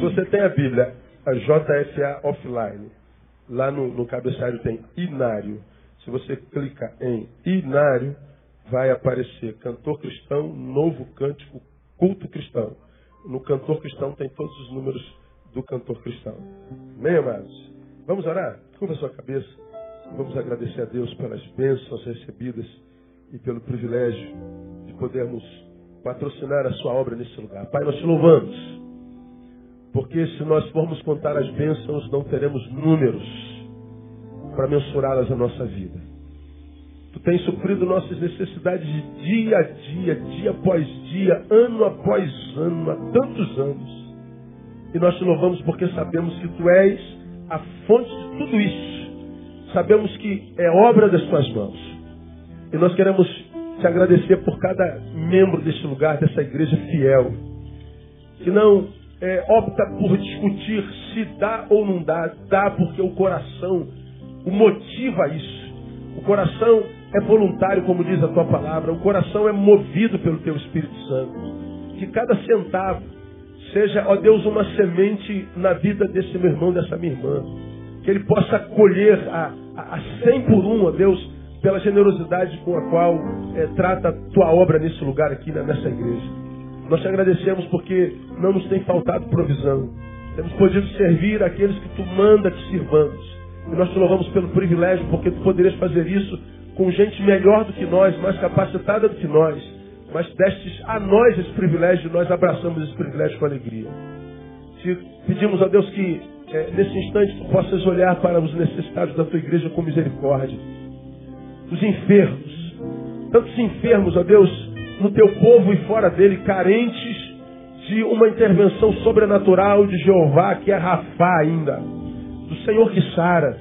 você tem a Bíblia, a JFA Offline, lá no, no cabeçalho tem Inário. Se você clica em Inário, vai aparecer Cantor Cristão, Novo Cântico, Culto Cristão. No Cantor Cristão tem todos os números do Cantor Cristão. Amém, amados? Vamos orar? Curva a sua cabeça. Vamos agradecer a Deus pelas bênçãos recebidas e pelo privilégio de podermos patrocinar a sua obra nesse lugar. Pai, nós te louvamos. Porque se nós formos contar as bênçãos, não teremos números para mensurá-las na nossa vida. Tu tens suprido nossas necessidades de dia a dia, dia após dia, ano após ano, há tantos anos. E nós te louvamos porque sabemos que tu és a fonte de tudo isso. Sabemos que é obra das tuas mãos. E nós queremos te agradecer por cada membro deste lugar, dessa igreja fiel. Que não é, opta por discutir se dá ou não dá. Dá porque o coração o motiva isso. O coração é voluntário, como diz a tua palavra. O coração é movido pelo teu Espírito Santo. Que cada centavo seja, ó Deus, uma semente na vida desse meu irmão, dessa minha irmã. Que ele possa colher a, a, a 100 por um, ó Deus, pela generosidade com a qual é, trata a tua obra nesse lugar aqui, né, nessa igreja. Nós te agradecemos porque não nos tem faltado provisão. Temos podido servir aqueles que tu manda que sirvamos. E nós te louvamos pelo privilégio, porque tu poderias fazer isso com gente melhor do que nós, mais capacitada do que nós. Mas destes a nós esse privilégio, e nós abraçamos esse privilégio com alegria. Te pedimos a Deus que é, nesse instante tu possas olhar para os necessitados da tua igreja com misericórdia. Os enfermos, tantos enfermos, ó Deus, no teu povo e fora dele, carentes de uma intervenção sobrenatural de Jeová, que é Rafá ainda, do Senhor que sara,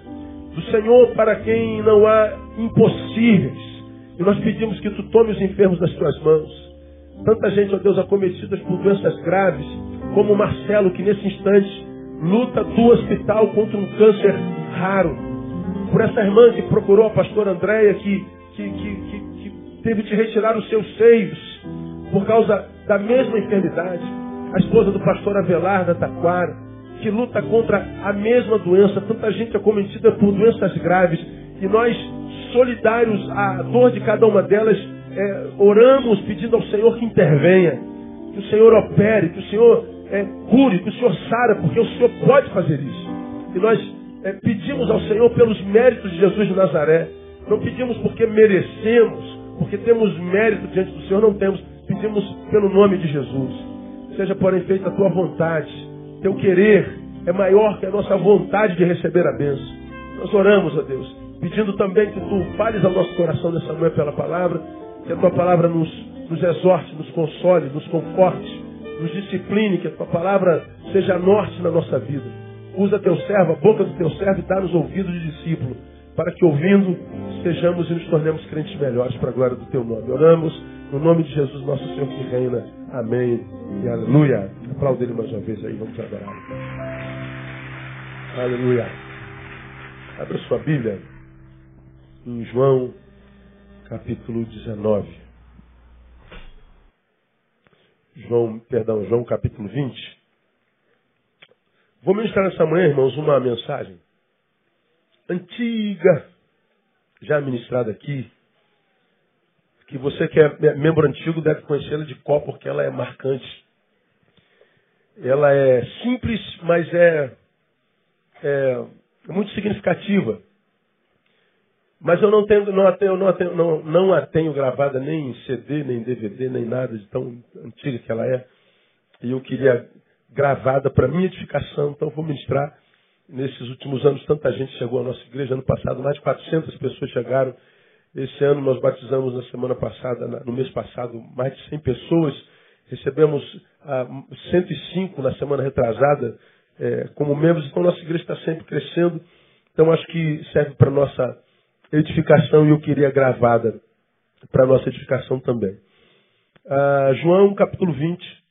do Senhor para quem não há impossíveis. E nós pedimos que tu tome os enfermos das tuas mãos. Tanta gente, ó Deus, acometidas por doenças graves, como o Marcelo, que nesse instante luta do hospital contra um câncer raro. Por essa irmã que procurou a pastora Andréia, que, que, que teve de retirar os seus seios por causa da mesma enfermidade. A esposa do pastor Avelar da Taquara, que luta contra a mesma doença. Tanta gente acometida por doenças graves. E nós solidários à dor de cada uma delas, é, oramos pedindo ao Senhor que intervenha, que o Senhor opere, que o Senhor é, cure, que o Senhor sara, porque o Senhor pode fazer isso. E nós é, pedimos ao Senhor pelos méritos de Jesus de Nazaré. Não pedimos porque merecemos, porque temos mérito diante do Senhor, não temos. Pedimos pelo nome de Jesus. Seja, porém, feita a tua vontade. Teu querer é maior que a nossa vontade de receber a bênção. Nós oramos, ó Deus, pedindo também que tu fales ao nosso coração nessa manhã pela palavra, que a tua palavra nos, nos exorte, nos console, nos conforte, nos discipline, que a tua palavra seja norte na nossa vida. Usa teu servo, a boca do teu servo e dá-nos ouvidos de discípulo, para que ouvindo sejamos e nos tornemos crentes melhores para a glória do teu nome. Oramos no nome de Jesus, nosso Senhor que reina. Amém e aleluia. Aplauda ele mais uma vez aí, vamos adorar. Aleluia. Abra sua Bíblia em João, capítulo 19. João, perdão, João capítulo 20. Vou ministrar nessa manhã, irmãos, uma mensagem antiga, já ministrada aqui, que você que é membro antigo deve conhecê-la de qual, porque ela é marcante. Ela é simples, mas é, é muito significativa. Mas eu não tenho, não a tenho, não a tenho, não, não a tenho gravada nem em CD, nem em DVD, nem nada de tão antiga que ela é. E eu queria gravada para minha edificação, então vou ministrar. Nesses últimos anos, tanta gente chegou à nossa igreja. Ano passado, mais de 400 pessoas chegaram. Esse ano, nós batizamos na semana passada, no mês passado, mais de 100 pessoas. Recebemos ah, 105 na semana retrasada é, como membros. Então, nossa igreja está sempre crescendo. Então, acho que serve para nossa edificação e eu queria gravada para nossa edificação também. Ah, João capítulo 20,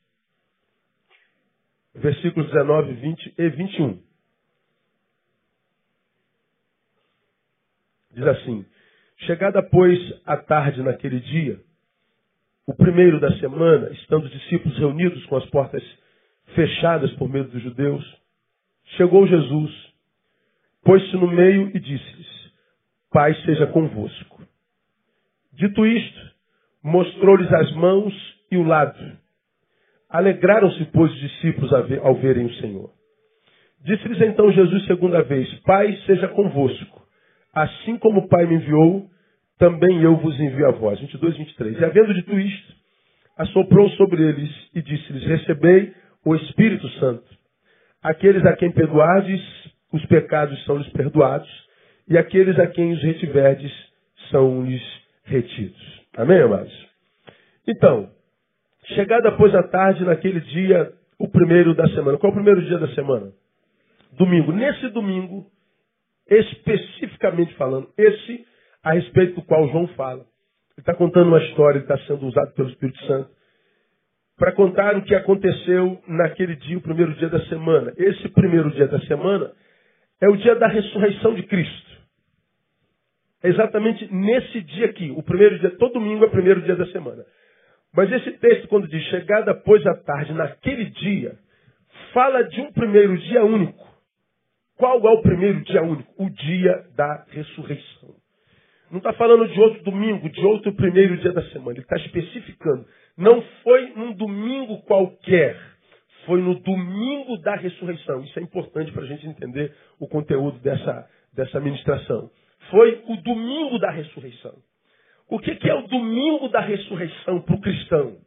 versículos 19, 20 e 21. Diz assim: Chegada, pois, a tarde naquele dia, o primeiro da semana, estando os discípulos reunidos com as portas fechadas por medo dos judeus, chegou Jesus, pôs-se no meio e disse-lhes: Pai seja convosco. Dito isto, mostrou-lhes as mãos e o lado. Alegraram-se, pois, os discípulos ao verem o Senhor. Disse-lhes então Jesus segunda vez: Pai seja convosco. Assim como o Pai me enviou, também eu vos envio a vós. 22, 23. E havendo dito isto, assoprou sobre eles e disse-lhes: Recebei o Espírito Santo. Aqueles a quem perdoardes, os pecados são-lhes perdoados, e aqueles a quem os retiverdes, são-lhes retidos. Amém, amados? Então, chegada após a tarde, naquele dia, o primeiro da semana. Qual é o primeiro dia da semana? Domingo. Nesse domingo, especificamente falando, esse a respeito do qual João fala. Ele está contando uma história, ele está sendo usado pelo Espírito Santo para contar o que aconteceu naquele dia, o primeiro dia da semana. Esse primeiro dia da semana é o dia da ressurreição de Cristo. É exatamente nesse dia aqui, o primeiro dia, todo domingo é o primeiro dia da semana. Mas esse texto, quando diz chegada após a tarde, naquele dia, fala de um primeiro dia único. Qual é o primeiro dia único? O dia da ressurreição. Não está falando de outro domingo, de outro primeiro dia da semana. Ele está especificando. Não foi num domingo qualquer. Foi no domingo da ressurreição. Isso é importante para a gente entender o conteúdo dessa, dessa ministração. Foi o domingo da ressurreição. O que, que é o domingo da ressurreição para o cristão?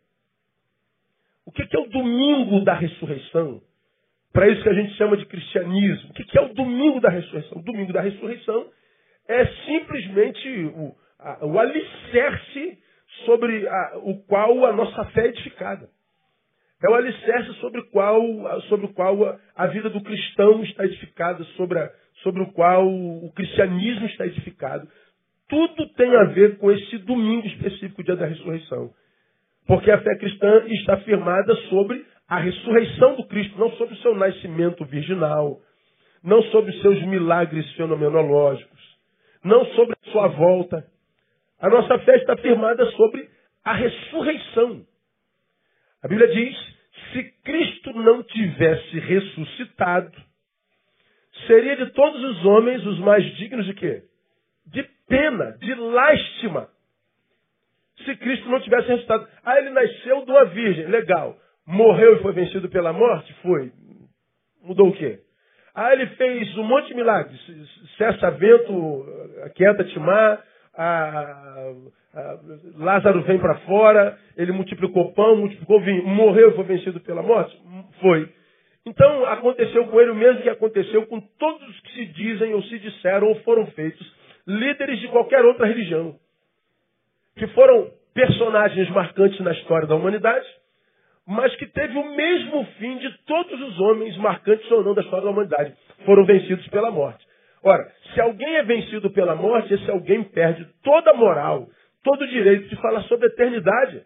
O que, que é o domingo da ressurreição? Para isso que a gente chama de cristianismo. O que, é o domingo da ressurreição? O domingo da ressurreição é simplesmente o, a, o alicerce sobre a, o qual a nossa fé é edificada. É o alicerce sobre, qual, sobre o qual a, vida do cristão está edificada, sobre, a, sobre o qual o cristianismo está edificado. Tudo tem a ver com esse domingo específico, dia da ressurreição. Porque a fé cristã está firmada sobre a ressurreição do Cristo, não sobre o seu nascimento virginal, não sobre os seus milagres fenomenológicos, não sobre a sua volta. A nossa fé está firmada sobre a ressurreição. A Bíblia diz: se Cristo não tivesse ressuscitado, seria de todos os homens os mais dignos de quê? De pena, de lástima. Se Cristo não tivesse ressuscitado. Ah, ele nasceu de uma virgem. Legal. Morreu e foi vencido pela morte? Foi. Mudou o quê? Ah, ele fez um monte de milagres. Cessa vento, aquieta-te mar, a, a, Lázaro vem para fora, ele multiplicou pão, multiplicou vinho, morreu e foi vencido pela morte? Foi. Então aconteceu com ele o mesmo que aconteceu com todos os que se dizem ou se disseram ou foram feitos líderes de qualquer outra religião. Que foram personagens marcantes na história da humanidade, mas que teve o mesmo fim de todos os homens marcantes ou não da história da humanidade. Foram vencidos pela morte. Ora, se alguém é vencido pela morte, esse alguém perde toda a moral, todo o direito de falar sobre a eternidade.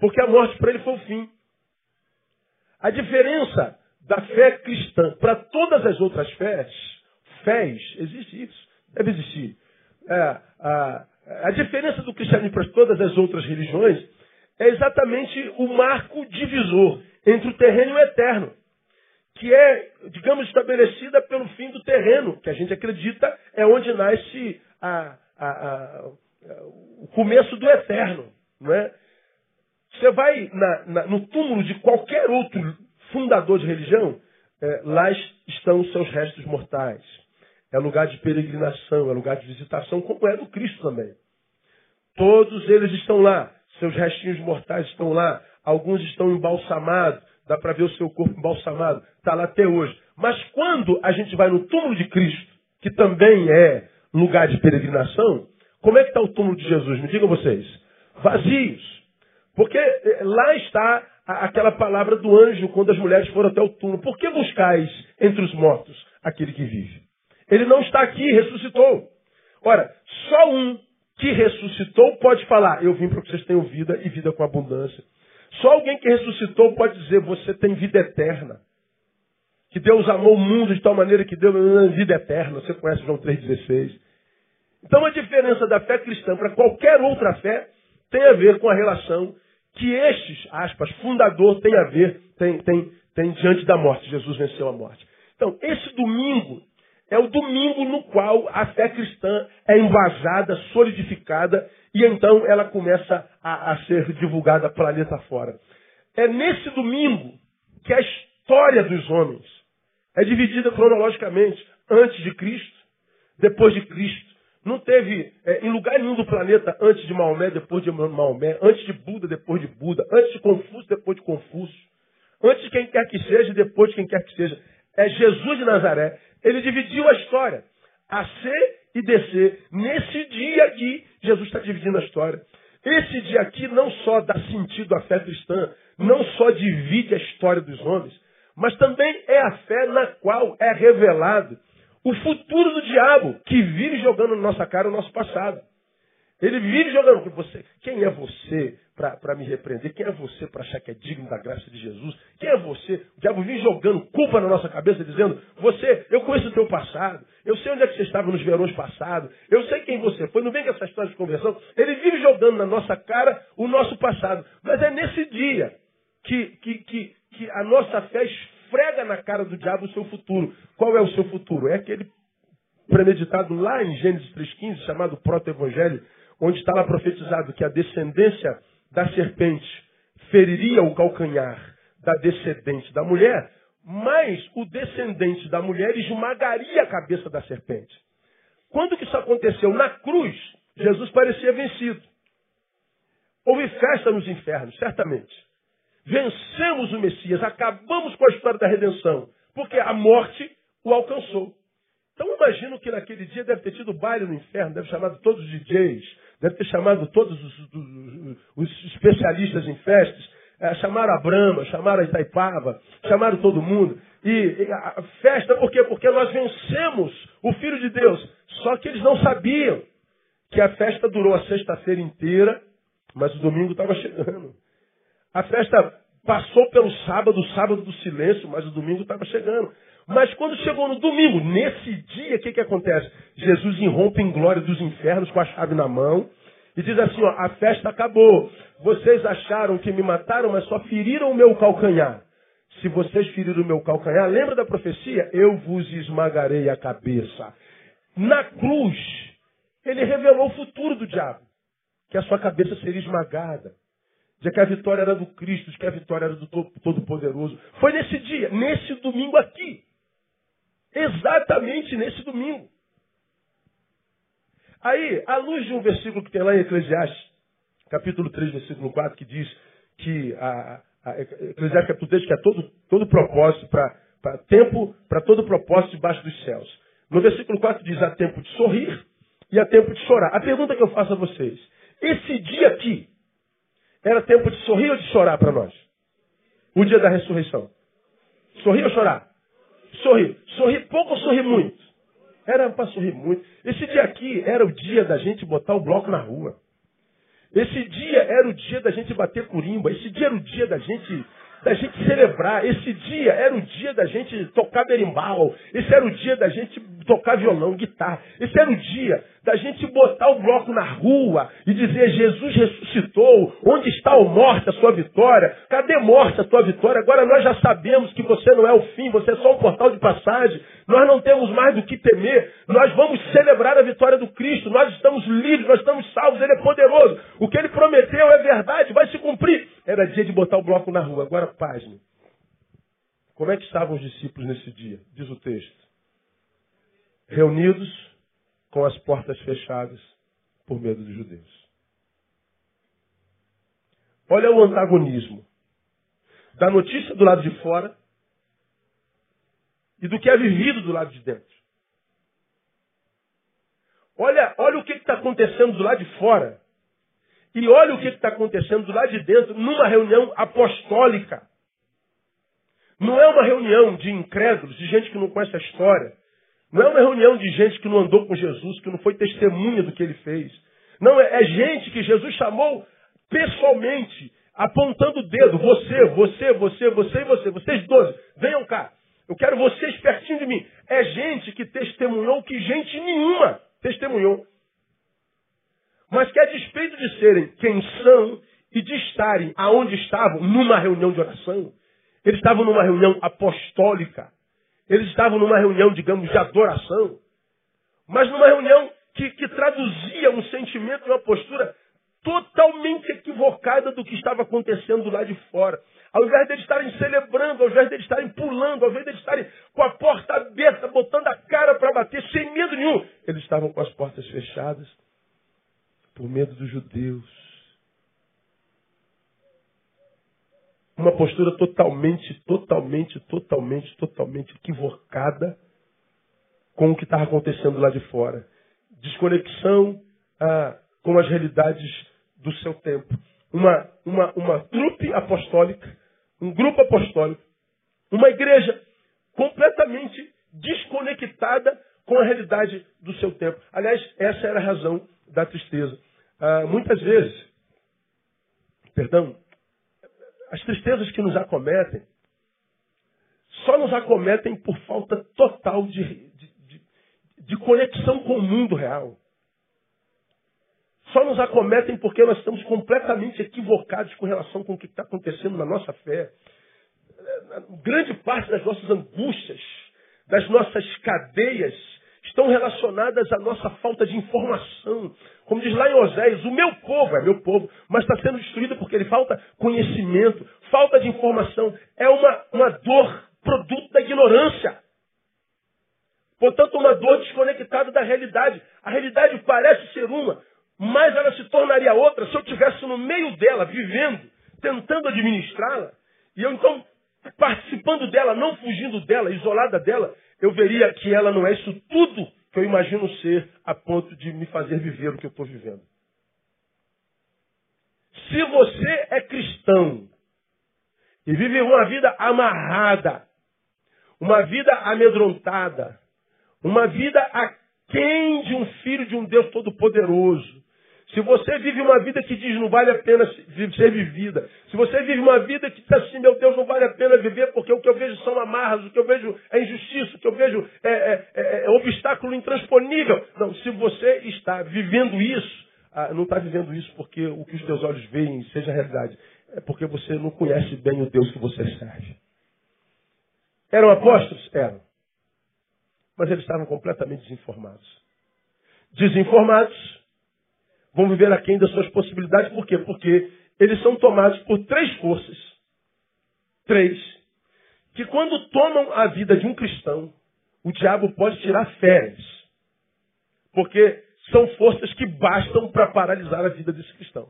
Porque a morte para ele foi o fim. A diferença da fé cristã para todas as outras fés, fés, existe isso, deve existir. É, a, a diferença do cristianismo para todas as outras religiões é exatamente o marco divisor entre o terreno e o eterno, que é, digamos, estabelecida pelo fim do terreno, que a gente acredita é onde nasce a, a, a, o começo do eterno. Não é? Você vai na, na, no túmulo de qualquer outro fundador de religião, é, lá estão os seus restos mortais. É lugar de peregrinação, é lugar de visitação, como é do Cristo também. Todos eles estão lá seus restinhos mortais estão lá, alguns estão embalsamados, dá para ver o seu corpo embalsamado, está lá até hoje. Mas quando a gente vai no túmulo de Cristo, que também é lugar de peregrinação, como é que está o túmulo de Jesus? Me digam vocês. Vazios. Porque eh, lá está aquela palavra do anjo quando as mulheres foram até o túmulo. Por que buscais entre os mortos aquele que vive? Ele não está aqui, ressuscitou. Ora, só um que ressuscitou pode falar, eu vim para que vocês tenham vida e vida com abundância. Só alguém que ressuscitou pode dizer, você tem vida eterna. Que Deus amou o mundo de tal maneira que deu vida eterna. Você conhece João 3,16. Então a diferença da fé cristã para qualquer outra fé tem a ver com a relação que estes, aspas, fundador tem a ver, tem, tem, tem diante da morte. Jesus venceu a morte. Então, esse domingo é o domingo no qual a fé cristã é embasada, solidificada, e então ela começa a, a ser divulgada planeta fora. É nesse domingo que a história dos homens é dividida cronologicamente antes de Cristo, depois de Cristo. Não teve é, em lugar nenhum do planeta antes de Maomé, depois de Maomé, antes de Buda, depois de Buda, antes de Confúcio, depois de Confúcio, antes de quem quer que seja, depois de quem quer que seja. É Jesus de Nazaré. Ele dividiu a história. A C e descer. Nesse dia aqui, Jesus está dividindo a história. Esse dia aqui não só dá sentido à fé cristã, não só divide a história dos homens, mas também é a fé na qual é revelado o futuro do diabo, que vive jogando na nossa cara o nosso passado. Ele vive jogando. Você, quem é você para me repreender? Quem é você para achar que é digno da graça de Jesus? Quem é você? O diabo vive jogando culpa na nossa cabeça, dizendo: Você, eu conheço o teu passado. Eu sei onde é que você estava nos verões passados. Eu sei quem você foi. Não vem com essa história de conversão. Ele vive jogando na nossa cara o nosso passado. Mas é nesse dia que, que, que, que a nossa fé esfrega na cara do diabo o seu futuro. Qual é o seu futuro? É aquele premeditado lá em Gênesis 3,15, chamado proto-evangelho, onde está lá profetizado que a descendência da serpente feriria o calcanhar da descendente da mulher, mas o descendente da mulher esmagaria a cabeça da serpente. Quando que isso aconteceu? Na cruz, Jesus parecia vencido. Houve festa nos infernos, certamente. Vencemos o Messias, acabamos com a história da redenção, porque a morte o alcançou. Então imagino que naquele dia deve ter tido baile no inferno, deve ter chamado todos os DJs, deve ter chamado todos os, os, os especialistas em festas, é, chamaram a Brahma, chamaram a Itaipava, chamaram todo mundo. E, e a festa por quê? Porque nós vencemos o Filho de Deus. Só que eles não sabiam que a festa durou a sexta-feira inteira, mas o domingo estava chegando. A festa passou pelo sábado, o sábado do silêncio, mas o domingo estava chegando. Mas quando chegou no domingo, nesse dia, o que, que acontece? Jesus irrompe em glória dos infernos com a chave na mão e diz assim: ó, a festa acabou. Vocês acharam que me mataram, mas só feriram o meu calcanhar. Se vocês feriram o meu calcanhar, lembra da profecia? Eu vos esmagarei a cabeça. Na cruz, ele revelou o futuro do diabo: que a sua cabeça seria esmagada de que a vitória era do Cristo, de que a vitória era do Todo-Poderoso. Foi nesse dia, nesse domingo aqui. Exatamente nesse domingo. Aí, à luz de um versículo que tem lá em Eclesiastes, capítulo 3, versículo 4, que diz que a, a Eclesiastes capítulo 3, que é todo, todo propósito para tempo, para todo propósito debaixo dos céus. No versículo 4 diz, há tempo de sorrir e há tempo de chorar. A pergunta que eu faço a vocês, esse dia aqui, era tempo de sorrir ou de chorar para nós? O dia da ressurreição. Sorrir ou chorar? Sorrir. Sorrir pouco ou sorrir muito? Era para sorrir muito. Esse dia aqui era o dia da gente botar o bloco na rua. Esse dia era o dia da gente bater curimba. Esse dia era o dia da gente da gente celebrar. Esse dia era o dia da gente tocar berimbau. Esse era o dia da gente tocar violão, guitarra. Esse era o dia da gente botar o bloco na rua e dizer: Jesus ressuscitou. Onde está o morte, a sua vitória? Cadê morte, a sua vitória? Agora nós já sabemos que você não é o fim, você é só um portal de passagem. Nós não temos mais do que temer. Nós vamos celebrar a vitória do Cristo. Nós estamos livres, nós estamos salvos. Ele é poderoso. O que ele prometeu é verdade, vai se cumprir. Era dia de botar o bloco na rua. Agora, página. Como é que estavam os discípulos nesse dia? Diz o texto. Reunidos com as portas fechadas por medo dos judeus. Olha o antagonismo da notícia do lado de fora e do que é vivido do lado de dentro. Olha, olha o que está acontecendo do lado de fora. E olha o que está acontecendo do lado de dentro numa reunião apostólica. Não é uma reunião de incrédulos, de gente que não conhece a história. Não é uma reunião de gente que não andou com Jesus, que não foi testemunha do que ele fez. Não, é, é gente que Jesus chamou pessoalmente, apontando o dedo. Você, você, você, você e você. Vocês doze, venham cá. Eu quero vocês pertinho de mim. É gente que testemunhou que gente nenhuma testemunhou. Mas que a despeito de serem quem são e de estarem aonde estavam, numa reunião de oração, Eles estavam numa reunião apostólica. Eles estavam numa reunião, digamos, de adoração. Mas numa reunião que, que traduzia um sentimento e uma postura totalmente equivocada do que estava acontecendo lá de fora. Ao invés de eles estarem celebrando, ao invés de eles estarem pulando, ao invés de eles estarem com a porta aberta, botando a cara para bater, sem medo nenhum, eles estavam com as portas fechadas, por medo dos judeus. Uma postura totalmente, totalmente, totalmente, totalmente equivocada com o que estava acontecendo lá de fora. Desconexão ah, com as realidades do seu tempo. Uma, uma, uma trupe apostólica, um grupo apostólico, uma igreja completamente desconectada com a realidade do seu tempo. Aliás, essa era a razão da tristeza. Ah, muitas vezes, perdão, as tristezas que nos acometem só nos acometem por falta total de, de, de, de conexão com o mundo real. Só nos acometem porque nós estamos completamente equivocados com relação com o que está acontecendo na nossa fé. Grande parte das nossas angústias, das nossas cadeias, estão relacionadas à nossa falta de informação. Como diz lá em Oséias, o meu povo é meu povo, mas está sendo destruído porque ele falta conhecimento, falta de informação. É uma, uma dor produto da ignorância. Portanto, uma dor desconectada da realidade. A realidade parece ser uma, mas ela se tornaria outra se eu estivesse no meio dela, vivendo, tentando administrá-la, e eu então participando dela, não fugindo dela, isolada dela, eu veria que ela não é isso tudo que eu imagino ser a ponto de me fazer viver o que eu estou vivendo. Se você é cristão e vive uma vida amarrada, uma vida amedrontada, uma vida aquém de um filho de um Deus Todo-Poderoso, se você vive uma vida que diz não vale a pena ser vivida, se você vive uma vida que diz assim, meu Deus, não vale a pena viver porque o que eu vejo são amarras, o que eu vejo é injustiça, o que eu vejo é, é, é, é obstáculo intransponível. Não, se você está vivendo isso, ah, não está vivendo isso porque o que os teus olhos veem seja realidade. É porque você não conhece bem o Deus que você serve. Eram apóstolos? Eram. Mas eles estavam completamente desinformados. Desinformados vão viver aquém das suas possibilidades. Por quê? Porque eles são tomados por três forças. Três. Que quando tomam a vida de um cristão, o diabo pode tirar férias. Porque são forças que bastam para paralisar a vida desse cristão.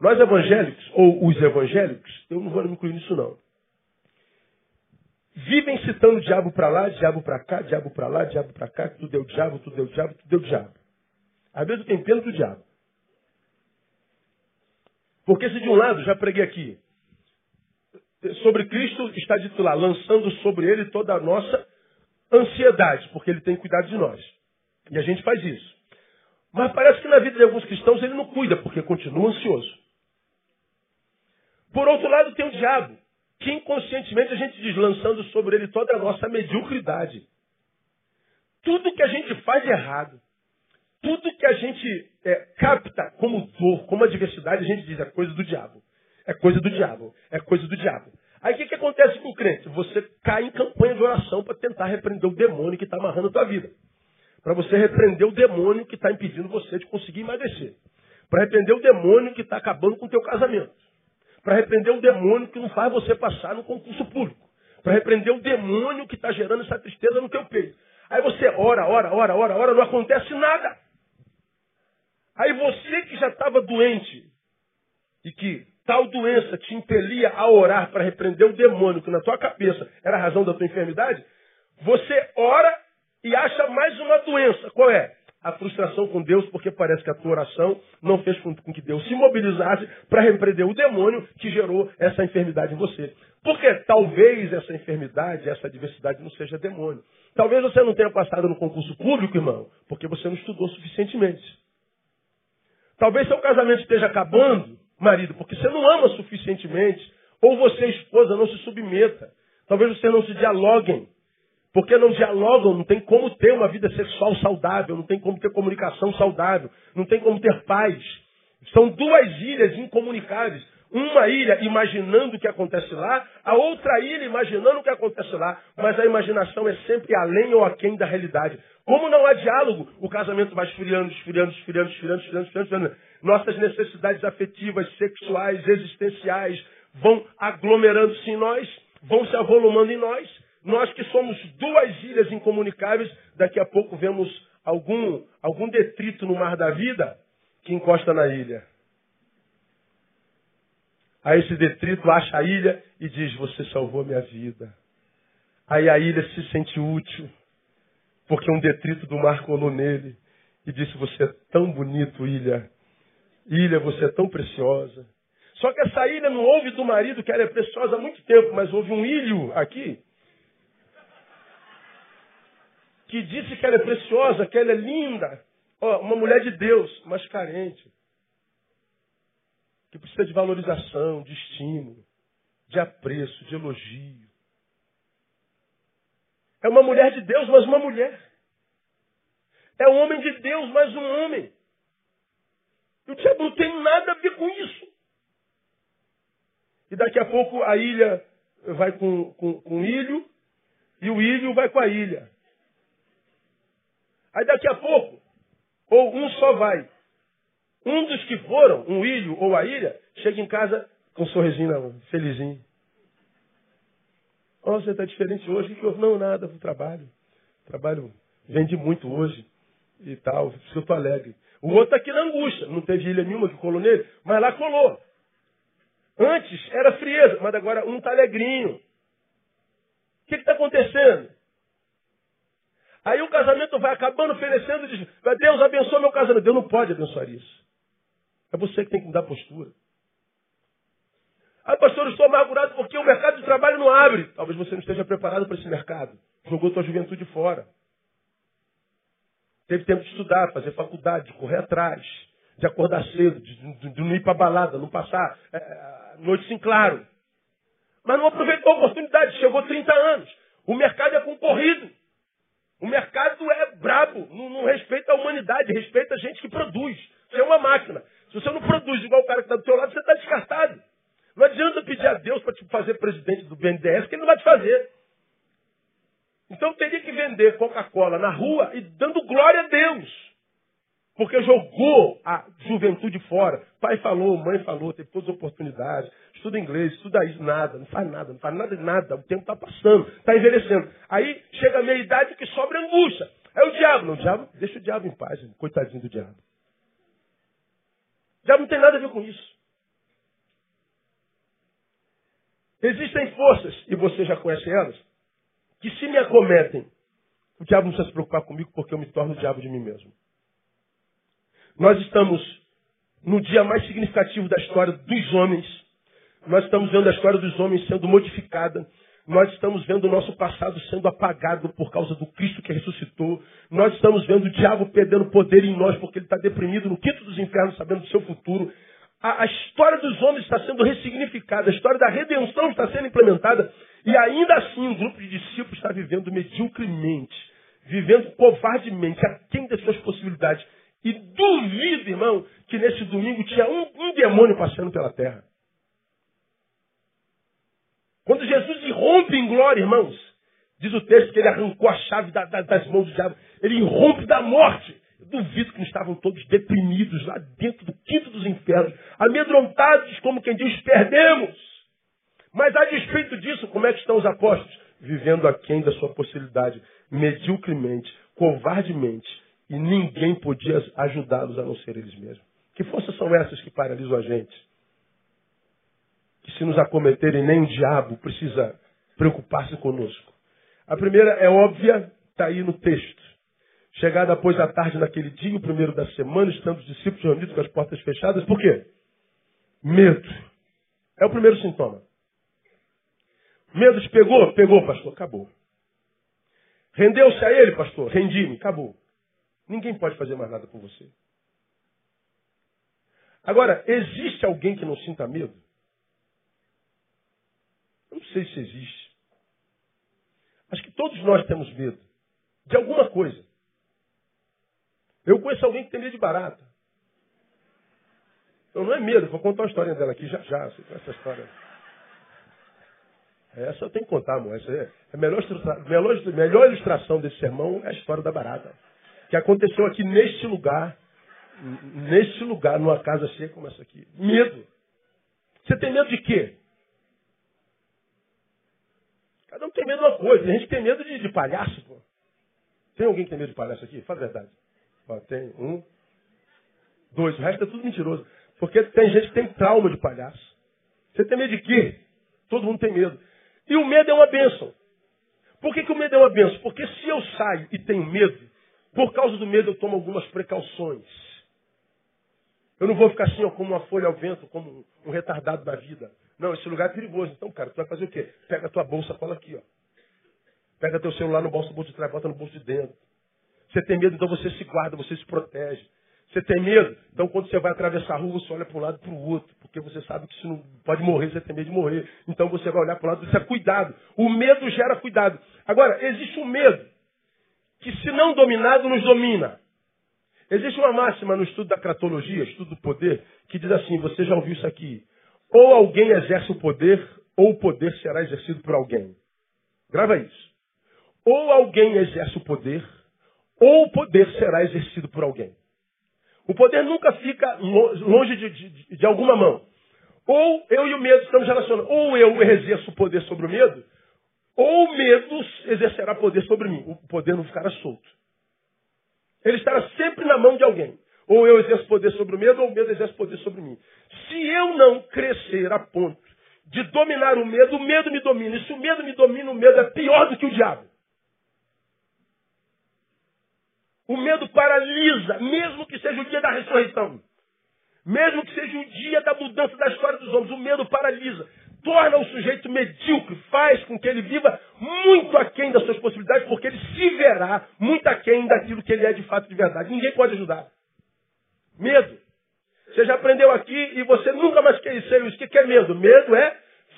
Nós evangélicos, ou os evangélicos, eu não vou me incluir nisso não. Vivem citando diabo para lá, diabo para cá, diabo para lá, diabo para cá, tudo é o diabo, tudo é o diabo, tudo é o diabo. Às vezes eu tenho pena do diabo. Porque se de um lado, já preguei aqui, sobre Cristo está dito lá, lançando sobre ele toda a nossa ansiedade, porque ele tem cuidado de nós. E a gente faz isso. Mas parece que na vida de alguns cristãos ele não cuida, porque continua ansioso. Por outro lado, tem o diabo, que inconscientemente a gente diz, lançando sobre ele toda a nossa mediocridade. Tudo que a gente faz errado, tudo que a gente é, capta como dor, como adversidade, a gente diz é coisa do diabo. É coisa do diabo. É coisa do diabo. Aí o que, que acontece com o crente? Você cai em campanha de oração para tentar repreender o demônio que está amarrando a tua vida. Para você repreender o demônio que está impedindo você de conseguir emagrecer. Para repreender o demônio que está acabando com o teu casamento. Para repreender o demônio que não faz você passar no concurso público. Para repreender o demônio que está gerando essa tristeza no teu peito. Aí você ora, ora, ora, ora, ora, não acontece nada. Aí você que já estava doente e que tal doença te impelia a orar para repreender o demônio que na tua cabeça era a razão da tua enfermidade, você ora e acha mais uma doença. Qual é? A frustração com Deus, porque parece que a tua oração não fez com que Deus se mobilizasse para repreender o demônio que gerou essa enfermidade em você. Porque talvez essa enfermidade, essa adversidade não seja demônio. Talvez você não tenha passado no concurso público, irmão, porque você não estudou suficientemente. Talvez seu casamento esteja acabando, marido, porque você não ama suficientemente. Ou você, esposa, não se submeta. Talvez vocês não se dialoguem. Porque não dialogam, não tem como ter uma vida sexual saudável, não tem como ter comunicação saudável, não tem como ter paz. São duas ilhas incomunicáveis. Uma ilha imaginando o que acontece lá, a outra ilha imaginando o que acontece lá. Mas a imaginação é sempre além ou aquém da realidade. Como não há diálogo, o casamento vai esfriando, esfriando, esfriando, esfriando, esfriando, esfriando. esfriando. Nossas necessidades afetivas, sexuais, existenciais vão aglomerando-se em nós, vão se avolumando em nós. Nós que somos duas ilhas incomunicáveis, daqui a pouco vemos algum, algum detrito no mar da vida que encosta na ilha. Aí esse detrito acha a ilha e diz: Você salvou minha vida. Aí a ilha se sente útil, porque um detrito do mar colou nele e disse: Você é tão bonito, ilha. Ilha, você é tão preciosa. Só que essa ilha não ouve do marido que ela é preciosa há muito tempo, mas houve um ilho aqui que disse que ela é preciosa, que ela é linda. Ó, uma mulher de Deus, mas carente que precisa de valorização, de estímulo, de apreço, de elogio. É uma mulher de Deus, mas uma mulher. É um homem de Deus, mas um homem. E o diabo não tem nada a ver com isso. E daqui a pouco a ilha vai com, com, com o ilho e o ilho vai com a ilha. Aí daqui a pouco, ou um só vai, um dos que foram, um ilho ou a ilha, chega em casa com um sorrisinho na mão, felizinho. Oh, você está diferente hoje. que não, nada, vou trabalho. Trabalho, vendi muito hoje e tal, eu estou alegre. O outro está aqui na angústia, não teve ilha nenhuma que colou nele, mas lá colou. Antes era frieza, mas agora um está alegrinho. O que está acontecendo? Aí o casamento vai acabando, oferecendo, diz, Deus abençoa meu casamento. Deus não pode abençoar isso. É você que tem que mudar a postura. Ah, pastor, eu estou amargurado porque o mercado de trabalho não abre. Talvez você não esteja preparado para esse mercado. Jogou tua juventude fora. Teve tempo de estudar, fazer faculdade, de correr atrás, de acordar cedo, de, de, de não ir para balada, não passar é, é, noites em claro. Mas não aproveitou a oportunidade, chegou 30 anos. O mercado é concorrido. O mercado é brabo, não, não respeita a humanidade, respeita a gente que produz. Você é uma máquina. Se você não produz igual o cara que está do seu lado, você está descartado. Não adianta pedir a Deus para te fazer presidente do BNDES, que ele não vai te fazer. Então teria que vender Coca-Cola na rua e dando glória a Deus. Porque jogou a juventude fora. Pai falou, mãe falou, teve todas as oportunidades. Estuda inglês, estuda isso, nada, não faz nada, não faz nada de nada. O tempo está passando, está envelhecendo. Aí chega a meia idade que sobra angústia. É o diabo. Não, o diabo, deixa o diabo em paz, coitadinho do diabo. Já não tem nada a ver com isso. Existem forças, e você já conhece elas, que se me acometem, o diabo não precisa se preocupar comigo porque eu me torno o diabo de mim mesmo. Nós estamos no dia mais significativo da história dos homens. Nós estamos vendo a história dos homens sendo modificada nós estamos vendo o nosso passado sendo apagado por causa do Cristo que ressuscitou. Nós estamos vendo o diabo perdendo poder em nós porque ele está deprimido no quinto dos infernos, sabendo do seu futuro. A, a, história dos homens está sendo ressignificada, a história da redenção está sendo implementada. E ainda assim, um grupo de discípulos está vivendo mediocremente, vivendo covardemente, aquém das suas possibilidades. E duvido, irmão, que nesse domingo tinha um, um demônio passando pela terra. Quando Jesus irrompe em glória, irmãos, diz o texto que ele arrancou a chave da, da, das mãos do diabo, ele irrompe da morte. Eu duvido que estavam todos deprimidos lá dentro do quinto dos infernos, amedrontados, como quem diz, perdemos. Mas a despeito disso, como é que estão os apóstolos? Vivendo aquém da sua possibilidade, mediocremente, covardemente, e ninguém podia ajudá-los a não ser eles mesmos. Que forças são essas que paralisam a gente? que se nos acometerem, nem o diabo precisa preocupar-se conosco. A primeira é óbvia, está aí no texto. Chegada após a tarde naquele dia, o primeiro da semana, estando os discípulos reunidos com as portas fechadas, por quê? Medo. É o primeiro sintoma. Medo te pegou? Pegou, pastor. Acabou. Rendeu-se a ele, pastor? Rendi-me. Acabou. Ninguém pode fazer mais nada por você. Agora, existe alguém que não sinta medo? Não sei se existe. Acho que todos nós temos medo de alguma coisa. Eu conheço alguém que tem medo de barata. Então não é medo, vou contar a história dela aqui já já, essa história. Essa eu tenho que contar, amor. Essa é a melhor, melhor, melhor ilustração desse sermão é a história da barata. Que aconteceu aqui neste lugar, neste lugar, numa casa cheia como essa aqui. Medo. Você tem medo de quê? Cada um tem medo de uma coisa. A gente tem medo de, de palhaço, pô. Tem alguém que tem medo de palhaço aqui? Fala a verdade. Ó, tem um, dois. O resto é tudo mentiroso. Porque tem gente que tem trauma de palhaço. Você tem medo de quê? Todo mundo tem medo. E o medo é uma bênção. Por que, que o medo é uma bênção? Porque se eu saio e tenho medo, por causa do medo eu tomo algumas precauções. Eu não vou ficar assim, ó, como uma folha ao vento, como um retardado da vida. Não, esse lugar é perigoso. Então, cara, tu vai fazer o quê? Pega a tua bolsa, cola aqui, ó. Pega teu celular no bolso, bolso de trás, bota no bolso de dentro. Você tem medo, então você se guarda, você se protege. Você tem medo? Então, quando você vai atravessar a rua, você olha para um lado e para o outro, porque você sabe que se não pode morrer, você tem medo de morrer. Então, você vai olhar para o lado, isso é cuidado. O medo gera cuidado. Agora, existe um medo que, se não dominado, nos domina. Existe uma máxima no estudo da cratologia, estudo do poder, que diz assim: você já ouviu isso aqui? Ou alguém exerce o poder, ou o poder será exercido por alguém. Grava isso. Ou alguém exerce o poder, ou o poder será exercido por alguém. O poder nunca fica longe de, de, de alguma mão. Ou eu e o medo estamos relacionados. Ou eu exerço o poder sobre o medo, ou o medo exercerá poder sobre mim. O poder não ficará solto. Ele estará sempre na mão de alguém. Ou eu exerço poder sobre o medo, ou o medo exerce poder sobre mim. Se eu não crescer a ponto de dominar o medo, o medo me domina. E se o medo me domina, o medo é pior do que o diabo. O medo paralisa, mesmo que seja o dia da ressurreição. Mesmo que seja o dia da mudança da história dos homens, o medo paralisa. Torna o sujeito medíocre, faz com que ele viva muito aquém das suas possibilidades, porque ele se verá muito aquém daquilo que ele é de fato de verdade. Ninguém pode ajudar. Medo. Você já aprendeu aqui e você nunca mais quer isso. O que é medo? Medo é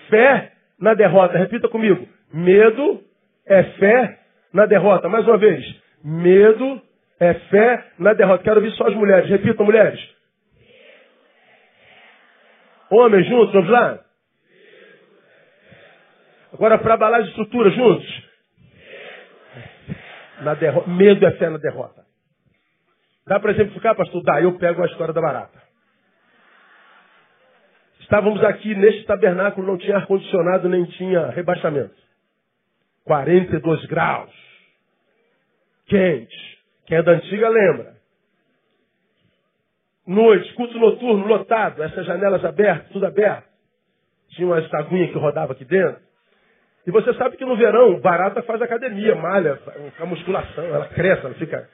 fé na derrota. Repita comigo. Medo é fé na derrota. Mais uma vez. Medo é fé na derrota. Quero ouvir só as mulheres. Repita, mulheres. Homens juntos, vamos lá? Agora para abalar as estruturas juntos. Na. Medo é fé na derrota. Dá para exemplificar, pastor? Dá. Eu pego a história da barata. Estávamos aqui neste tabernáculo, não tinha ar-condicionado, nem tinha rebaixamento. 42 graus. Quente. Quem é da antiga lembra. Noite, culto noturno, lotado, essas janelas abertas, tudo aberto. Tinha uma estaguinha que rodava aqui dentro. E você sabe que no verão, barata faz academia, malha, a musculação, ela cresce, ela fica.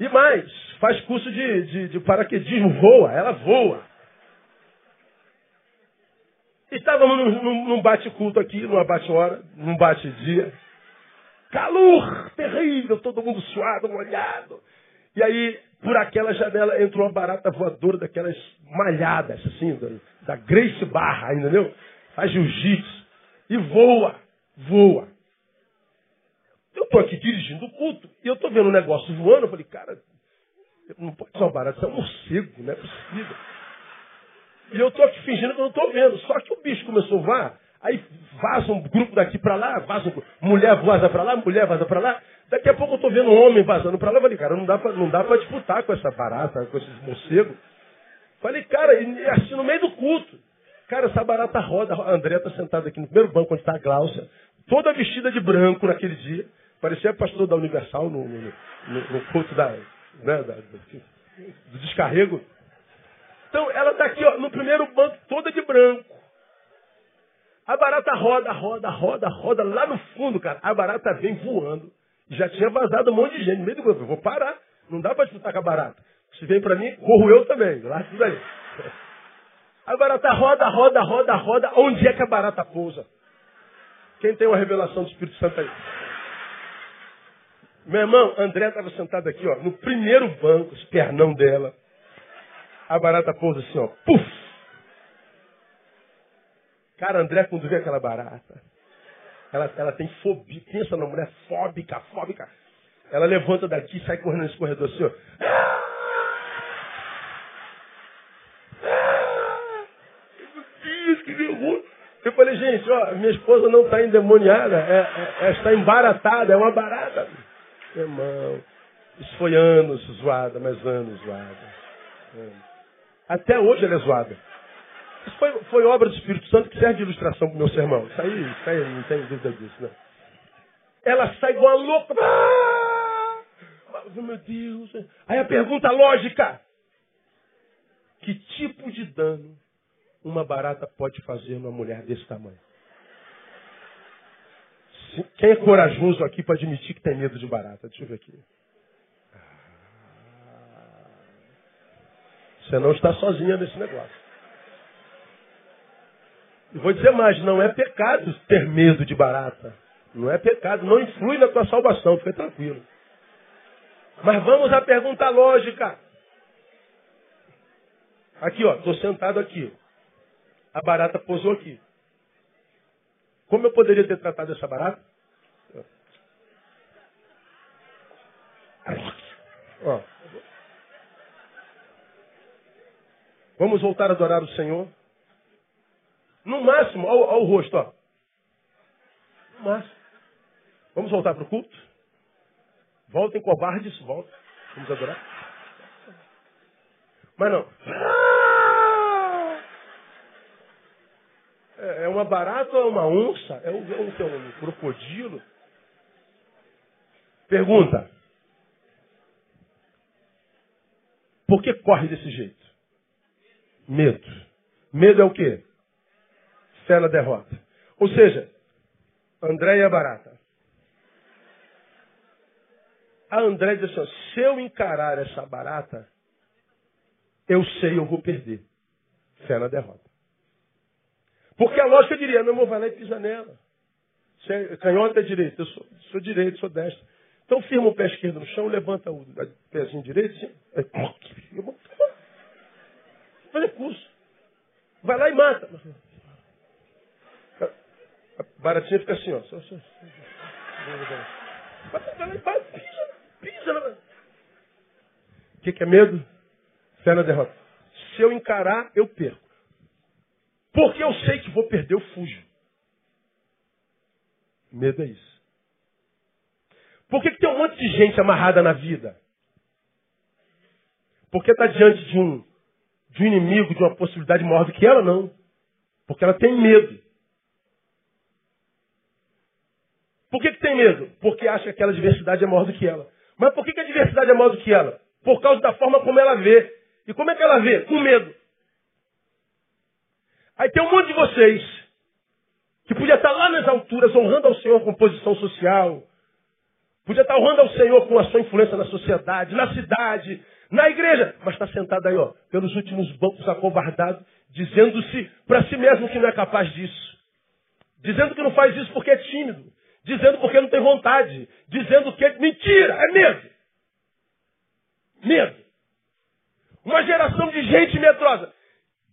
E mais, faz curso de, de, de paraquedismo, voa, ela voa. Estávamos num, num, num bate-culto aqui, numa bate-hora, num bate-dia. Calor terrível, todo mundo suado, molhado. E aí, por aquela janela, entrou uma barata voadora daquelas malhadas, assim, da, Grace Barra, entendeu? Faz jiu-jitsu. E voa, voa. Eu estou aqui dirigindo o culto e eu estou vendo um negócio voando. Eu falei, cara, não pode ser uma barata, isso é um morcego, não é possível. E eu estou aqui fingindo que eu não estou vendo. Só que o bicho começou a voar. Aí vaza um grupo daqui para lá, vaza um... mulher vaza para lá, mulher vaza para lá. Daqui a pouco eu estou vendo um homem vazando para lá. Eu falei, cara, não dá para disputar com essa barata, com esses morcegos. Falei, cara, assim no meio do culto. Cara, essa barata roda. A André está sentada aqui no primeiro banco onde está a Gláucia, toda vestida de branco naquele dia. Parecia pastor da Universal no, no, no, no culto da, né, da, do descarrego. Então, ela está aqui ó, no primeiro banco, toda de branco. A barata roda, roda, roda, roda lá no fundo, cara. A barata vem voando. Já tinha vazado um monte de gente no meio do grupo. Eu vou parar. Não dá para disputar com a barata. Se vem para mim, corro eu também. Lá tudo aí. A barata roda, roda, roda, roda. Onde é que a barata pousa? Quem tem uma revelação do Espírito Santo aí? Meu irmão, André estava sentado aqui, ó, no primeiro banco, os pernão dela a barata pousa assim, ó. Puf! Cara, André, quando vê aquela barata, ela, ela tem fobia, pensa na mulher fóbica, fóbica. Ela levanta daqui e sai correndo nesse corredor assim, ó. Eu falei, gente, ó, minha esposa não está endemoniada, é, é, é, está embaratada, é uma barata. Irmão, isso foi anos zoada, mas anos zoada. Anos. Até hoje ela é zoada. Isso foi, foi obra do Espírito Santo que serve de ilustração para o meu sermão. Isso aí, isso aí, não tem dúvida disso, né? Ela sai igual uma louca. Ah! Meu Deus. Aí a pergunta lógica. Que tipo de dano uma barata pode fazer numa mulher desse tamanho? Quem é corajoso aqui para admitir que tem medo de barata? Deixa eu ver aqui. Você não está sozinha nesse negócio. E vou dizer mais, não é pecado ter medo de barata. Não é pecado, não influi na tua salvação, fica tranquilo. Mas vamos à pergunta lógica. Aqui, ó, estou sentado aqui. A barata pousou aqui. Como eu poderia ter tratado essa barata? Ó. Vamos voltar a adorar o Senhor? No máximo, olha o rosto, ó. No máximo. Vamos voltar para o culto? Voltem covardes, voltem. Vamos adorar. Mas não. É, é uma barata ou é uma onça? É um, é um, é um crocodilo? Pergunta. Por que corre desse jeito? Medo. Medo é o quê? Fé na derrota. Ou seja, André é barata. A André diz assim, se eu encarar essa barata, eu sei eu vou perder. Fé na derrota. Porque a lógica diria, meu irmão, vai lá e pisa nela. É canhota é direito, eu sou, sou direito, sou destro. Então firma o pé esquerdo no chão, levanta o pezinho direito, assim, é, eu vou fazer curso. Vai lá e mata. A baratinha fica assim, ó. Só, só, Vai, pisa, pisa. O que, que é medo? Fé na derrota. Se eu encarar, eu perco. Porque eu sei que vou perder, eu fujo. Medo é isso. Por que, que tem um monte de gente amarrada na vida? Porque está diante de um, de um inimigo, de uma possibilidade maior do que ela, não. Porque ela tem medo. Por que, que tem medo? Porque acha que aquela diversidade é maior do que ela. Mas por que, que a diversidade é maior do que ela? Por causa da forma como ela vê. E como é que ela vê? Com medo. Aí tem um monte de vocês que podia estar lá nas alturas honrando ao Senhor com posição social, podia estar honrando ao Senhor com a sua influência na sociedade, na cidade, na igreja, mas está sentado aí, ó, pelos últimos bancos acovardado, dizendo-se para si mesmo que não é capaz disso, dizendo que não faz isso porque é tímido, dizendo porque não tem vontade, dizendo que é mentira, é medo. Medo. Uma geração de gente medrosa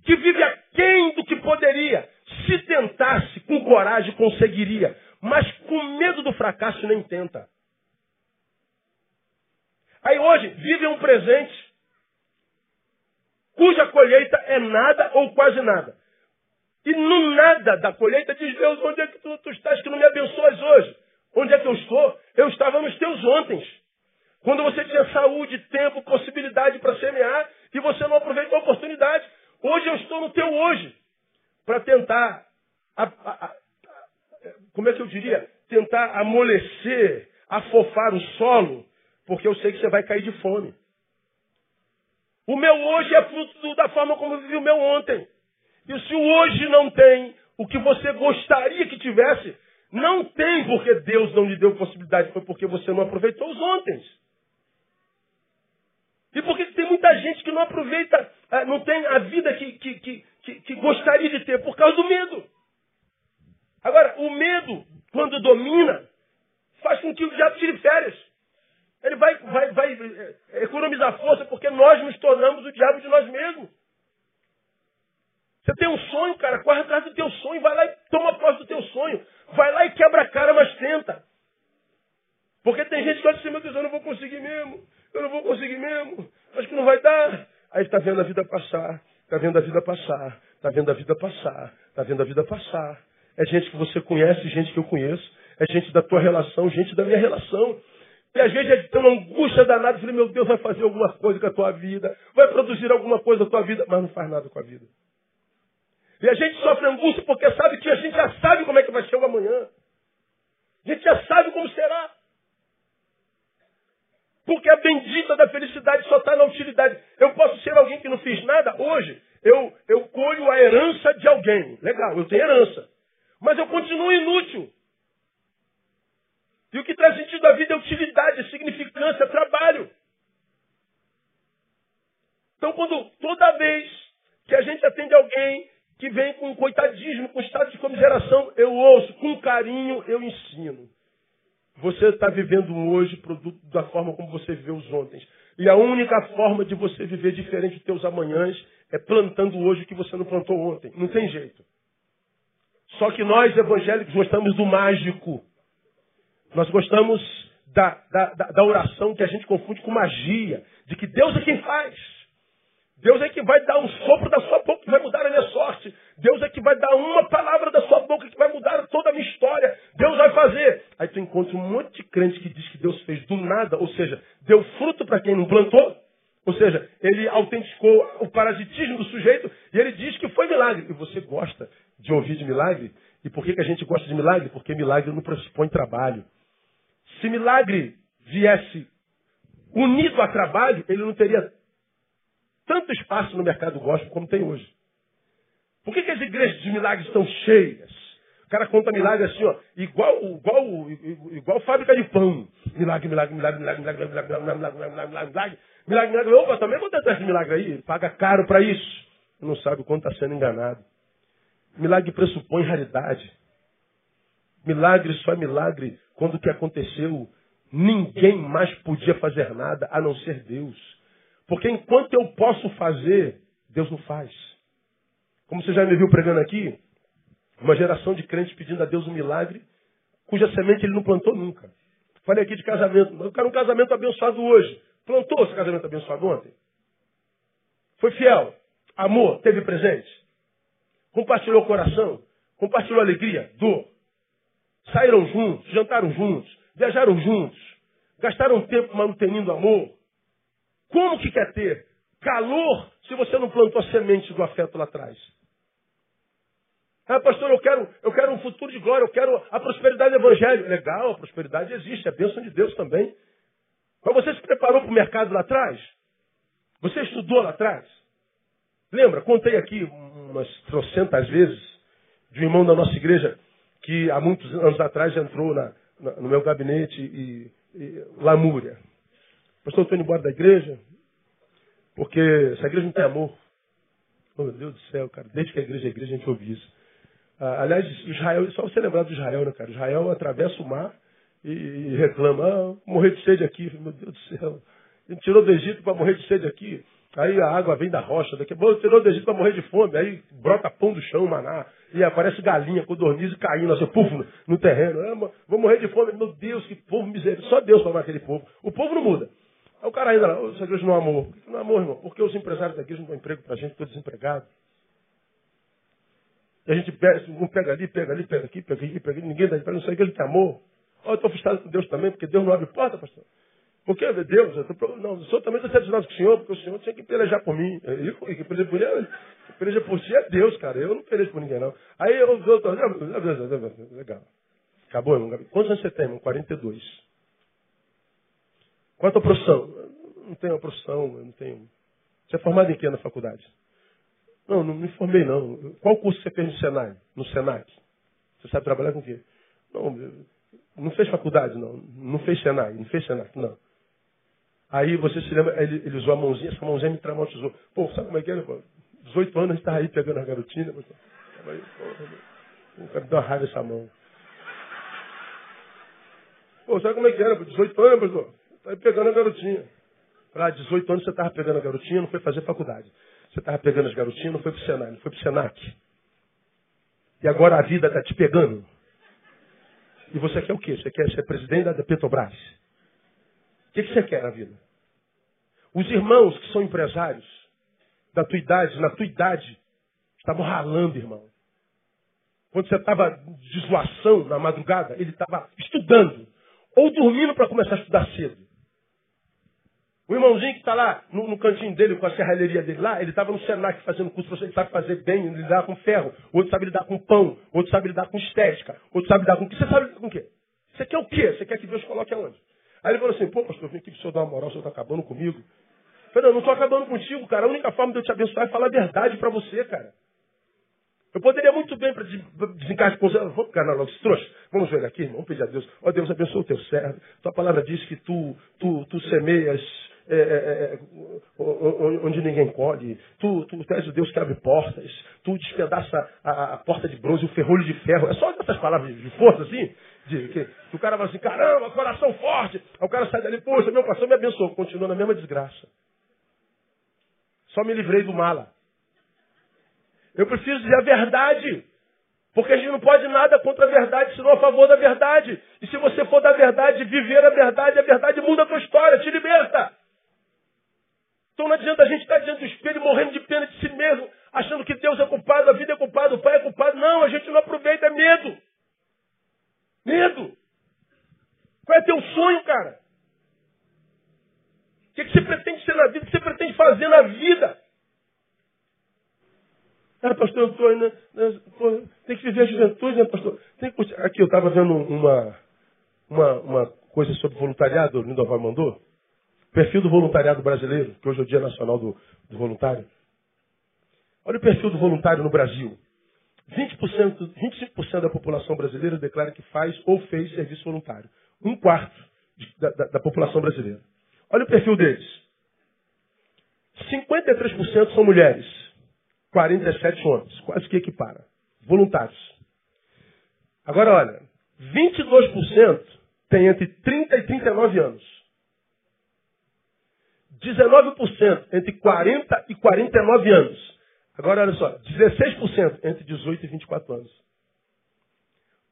que vive aquém do que poderia. Se tentasse, com coragem, conseguiria. Mas com medo do fracasso nem tenta. Aí hoje vive um presente cuja colheita é nada ou quase nada. E no nada da colheita diz Deus, onde é que tu, tu estás que não me abençoas hoje? Onde é que eu estou? Eu estava nos teus ontem. Quando você tinha saúde, tempo, possibilidade para semear e você não aproveitou a oportunidade. Hoje eu estou no teu hoje para tentar, a, a, a, como é que eu diria? Tentar amolecer, afofar o solo, porque eu sei que você vai cair de fome. O meu hoje é fruto da forma como eu vivi o meu ontem. E se o hoje não tem o que você gostaria que tivesse, não tem porque Deus não lhe deu possibilidade, foi porque você não aproveitou os ontem. E por que tem muita gente que não aproveita, eh, não tem a vida que, que, que, que, gostaria de ter? Por causa do medo. Agora, o medo, quando domina, faz com que o diabo tire férias. Ele vai, vai, vai eh, economizar força porque nós nos tornamos o diabo de nós mesmos. Você tem um sonho, cara, corre atrás do teu sonho, vai lá e toma posse do teu sonho. Vai lá e quebra a cara, mas tenta. Porque tem gente que olha assim, meu Deus, eu não vou conseguir mesmo. Eu não vou conseguir mesmo. Acho que não vai dar. Aí está vendo a vida passar. Está vendo a vida passar. Está vendo a vida passar. Está vendo a vida passar. é gente que você conhece, gente que eu conheço, é gente da tua relação, gente da minha relação. E às vezes é uma angústia danada, falei, meu Deus, vai fazer alguma coisa com a tua vida, vai produzir alguma coisa com a tua vida, mas não faz nada com a vida. E a gente sofre angústia porque sabe que a gente já sabe como é que vai ser o amanhã. A gente já sabe como será. Porque a bendita da felicidade só está na utilidade. Eu posso ser alguém que não fiz nada hoje. Eu, eu colho a herança de alguém. Legal, eu tenho herança. Mas eu continuo inútil. E o que traz sentido à vida é utilidade, significância, trabalho. Então, quando toda vez que a gente atende alguém que vem com coitadismo, com estado de comiseração, eu ouço, com carinho eu ensino. Você está vivendo hoje produto da forma como você viveu os ontem. E a única forma de você viver diferente dos teus amanhãs é plantando hoje o que você não plantou ontem. Não tem jeito. Só que nós, evangélicos, gostamos do mágico. Nós gostamos da, da, da, oração que a gente confunde com magia, de que Deus é quem faz. Deus é que vai dar um sopro da sua boca que vai mudar a minha sorte. Deus é que vai dar uma palavra da sua boca que vai mudar toda a minha história. Deus vai fazer. Aí tu encontra um monte de crente que diz que Deus fez do nada, ou seja, deu fruto para quem não plantou. Ou seja, ele autenticou o parasitismo do sujeito e ele diz que foi milagre. E você gosta de ouvir de milagre? E por que, que a gente gosta de milagre? Porque milagre não pressupõe trabalho. Se milagre viesse unido a trabalho, ele não teria tanto espaço no mercado gospel como tem hoje. Por que, que as igrejas de milagres estão cheias? O cara conta milagre assim, ó, igual, igual, igual fábrica de pão. Milagre, milagre, milagre, milagre, milagre, milagre, milagre, milagre, milagre, milagre, milagre, milagre. Opa, também esse milagre aí. Paga caro para isso. Não sabe o quanto está sendo enganado. Milagre pressupõe raridade. Milagre só é milagre quando o que aconteceu, ninguém mais podia fazer nada a não ser Deus. Porque enquanto eu posso fazer, Deus não faz. Como você já me viu pregando aqui, uma geração de crentes pedindo a Deus um milagre, cuja semente ele não plantou nunca. Falei aqui de casamento. Eu quero um casamento abençoado hoje. Plantou esse casamento abençoado ontem? Foi fiel. Amor, teve presente. Compartilhou coração. Compartilhou alegria, dor. Saíram juntos, jantaram juntos, viajaram juntos, gastaram tempo manutendo amor. Como que quer ter calor se você não plantou a semente do afeto lá atrás? Ah, pastor, eu quero, eu quero um futuro de glória, eu quero a prosperidade do evangelho. Legal, a prosperidade existe, é bênção de Deus também. Mas você se preparou para o mercado lá atrás? Você estudou lá atrás? Lembra, contei aqui umas trocentas vezes de um irmão da nossa igreja que há muitos anos atrás entrou na, na, no meu gabinete e, e lamúria. Pastor, eu estou indo embora da igreja porque essa igreja não tem amor. Oh, meu Deus do céu, cara. Desde que a igreja é igreja, a gente ouve isso. Ah, aliás, Israel, só você lembrar do Israel, né, cara? Israel atravessa o mar e, e reclama, ah, morrer de sede aqui. Meu Deus do céu. Gente tirou do Egito para morrer de sede aqui. Aí a água vem da rocha, daqui a pouco tirou do Egito para morrer de fome, aí brota pão do chão, maná, e aparece galinha, codorniz caindo, assim, puf, no, no terreno. Ah, vou morrer de fome. Meu Deus, que povo miserável. Só Deus para aquele povo. O povo não muda. Aí o cara ainda lá, essa igreja não amou. Por que não amou, irmão? Porque os empresários da igreja não dão emprego para a gente, estou desempregado. E a gente pega, um pega ali, pega ali, pega aqui, pega aqui, pega ninguém dá emprego, não sei o que ele tem amor. Eu estou frustrado com Deus também, porque Deus não abre porta, pastor. Porque Deus, eu tô, não, o senhor também está decepcionado com o senhor, porque o senhor tinha que pelejar por mim. E que peleja por ele, peleja por si é Deus, cara. Eu não pelejo por ninguém, não. Aí eu, eu legal. Acabou, irmão. Quantos anos você tem, irmão? 42. Qual é a tua profissão? Não tenho uma profissão, não tenho. Você é formado em quê na faculdade? Não, não me formei, não. Qual curso você fez no Senai? No Senac? Você sabe trabalhar com o quê? Não, não fez faculdade, não. Não fez Senai, não fez Senac, não. Aí você se lembra, ele, ele usou a mãozinha, essa mãozinha me traumatizou. Pô, sabe como é que é? 18 anos a gente aí pegando a garotinha. Aí, pô, cara, deu uma raiva essa mão. Pô, sabe como é que era? 18 anos, pastor. Tá aí pegando a garotinha. Para 18 anos você estava pegando a garotinha, não foi fazer faculdade. Você estava pegando as garotinhas, não foi para o Senai, não foi para o Senac. E agora a vida está te pegando. E você quer o quê? Você quer ser presidente da Petrobras? O que, que você quer na vida? Os irmãos que são empresários, da tua idade, na tua idade, estavam ralando, irmão. quando você estava de zoação na madrugada, ele estava estudando. Ou dormindo para começar a estudar cedo. O irmãozinho que está lá no, no, cantinho dele, com a serralheria dele lá, ele estava no Senac fazendo curso, ele sabe fazer bem, lidar com ferro, outro sabe lidar com pão, outro sabe lidar com estética, outro sabe lidar com o quê? Você sabe lidar com o quê? Você quer o quê? Você quer que Deus coloque aonde? Aí ele falou assim, pô, pastor, vim aqui para o senhor dar uma moral, o senhor está acabando comigo. Eu falei, não, não estou acabando contigo, cara. A única forma de eu te abençoar é falar a verdade para você, cara. Eu poderia muito bem para desencaixar com Vamos ficar na logo, trouxa. Vamos ver aqui, vamos pedir a Deus. Ó oh, Deus, abençoa o teu servo. Tua palavra diz que tu, tu, tu semeias é, é, é, onde ninguém colhe. Tu, tu, tu és o Deus que abre portas. Tu despedaça a, a porta de bronze, o ferrolho de ferro. É só essas palavras de força, assim. Que, que o cara fala assim, caramba, coração forte. Aí o cara sai dali, poxa, meu pastor me abençoou. Continua na mesma desgraça. Só me livrei do mala. Eu preciso dizer a verdade. Porque a gente não pode nada contra a verdade, senão a favor da verdade. E se você for da verdade, viver a verdade, a verdade muda a tua história, te liberta. Então não adianta a gente estar diante do espelho morrendo de pena de si mesmo, achando que Deus é culpado, a vida é culpada, o pai é culpado. Não, a gente não aproveita, é medo. Medo. Qual é teu sonho, cara? O que, que você pretende ser na vida? O que você pretende fazer na vida? Ah, pastor, eu estou ainda. Né, tem que viver a juventude, né, pastor? Tem que... Aqui eu estava vendo uma, uma, uma coisa sobre voluntariado, o Lindoval mandou. Perfil do voluntariado brasileiro, que hoje é o Dia Nacional do, do Voluntário. Olha o perfil do voluntário no Brasil. 20%, 25% da população brasileira declara que faz ou fez serviço voluntário. Um quarto da, da, da população brasileira. Olha o perfil deles. 53% são mulheres, 47 homens, quase que equipara. Voluntários. Agora olha, 22% tem entre 30 e 39 anos. 19% entre 40 e 49 anos. Agora olha só, 16% entre 18 e 24 anos.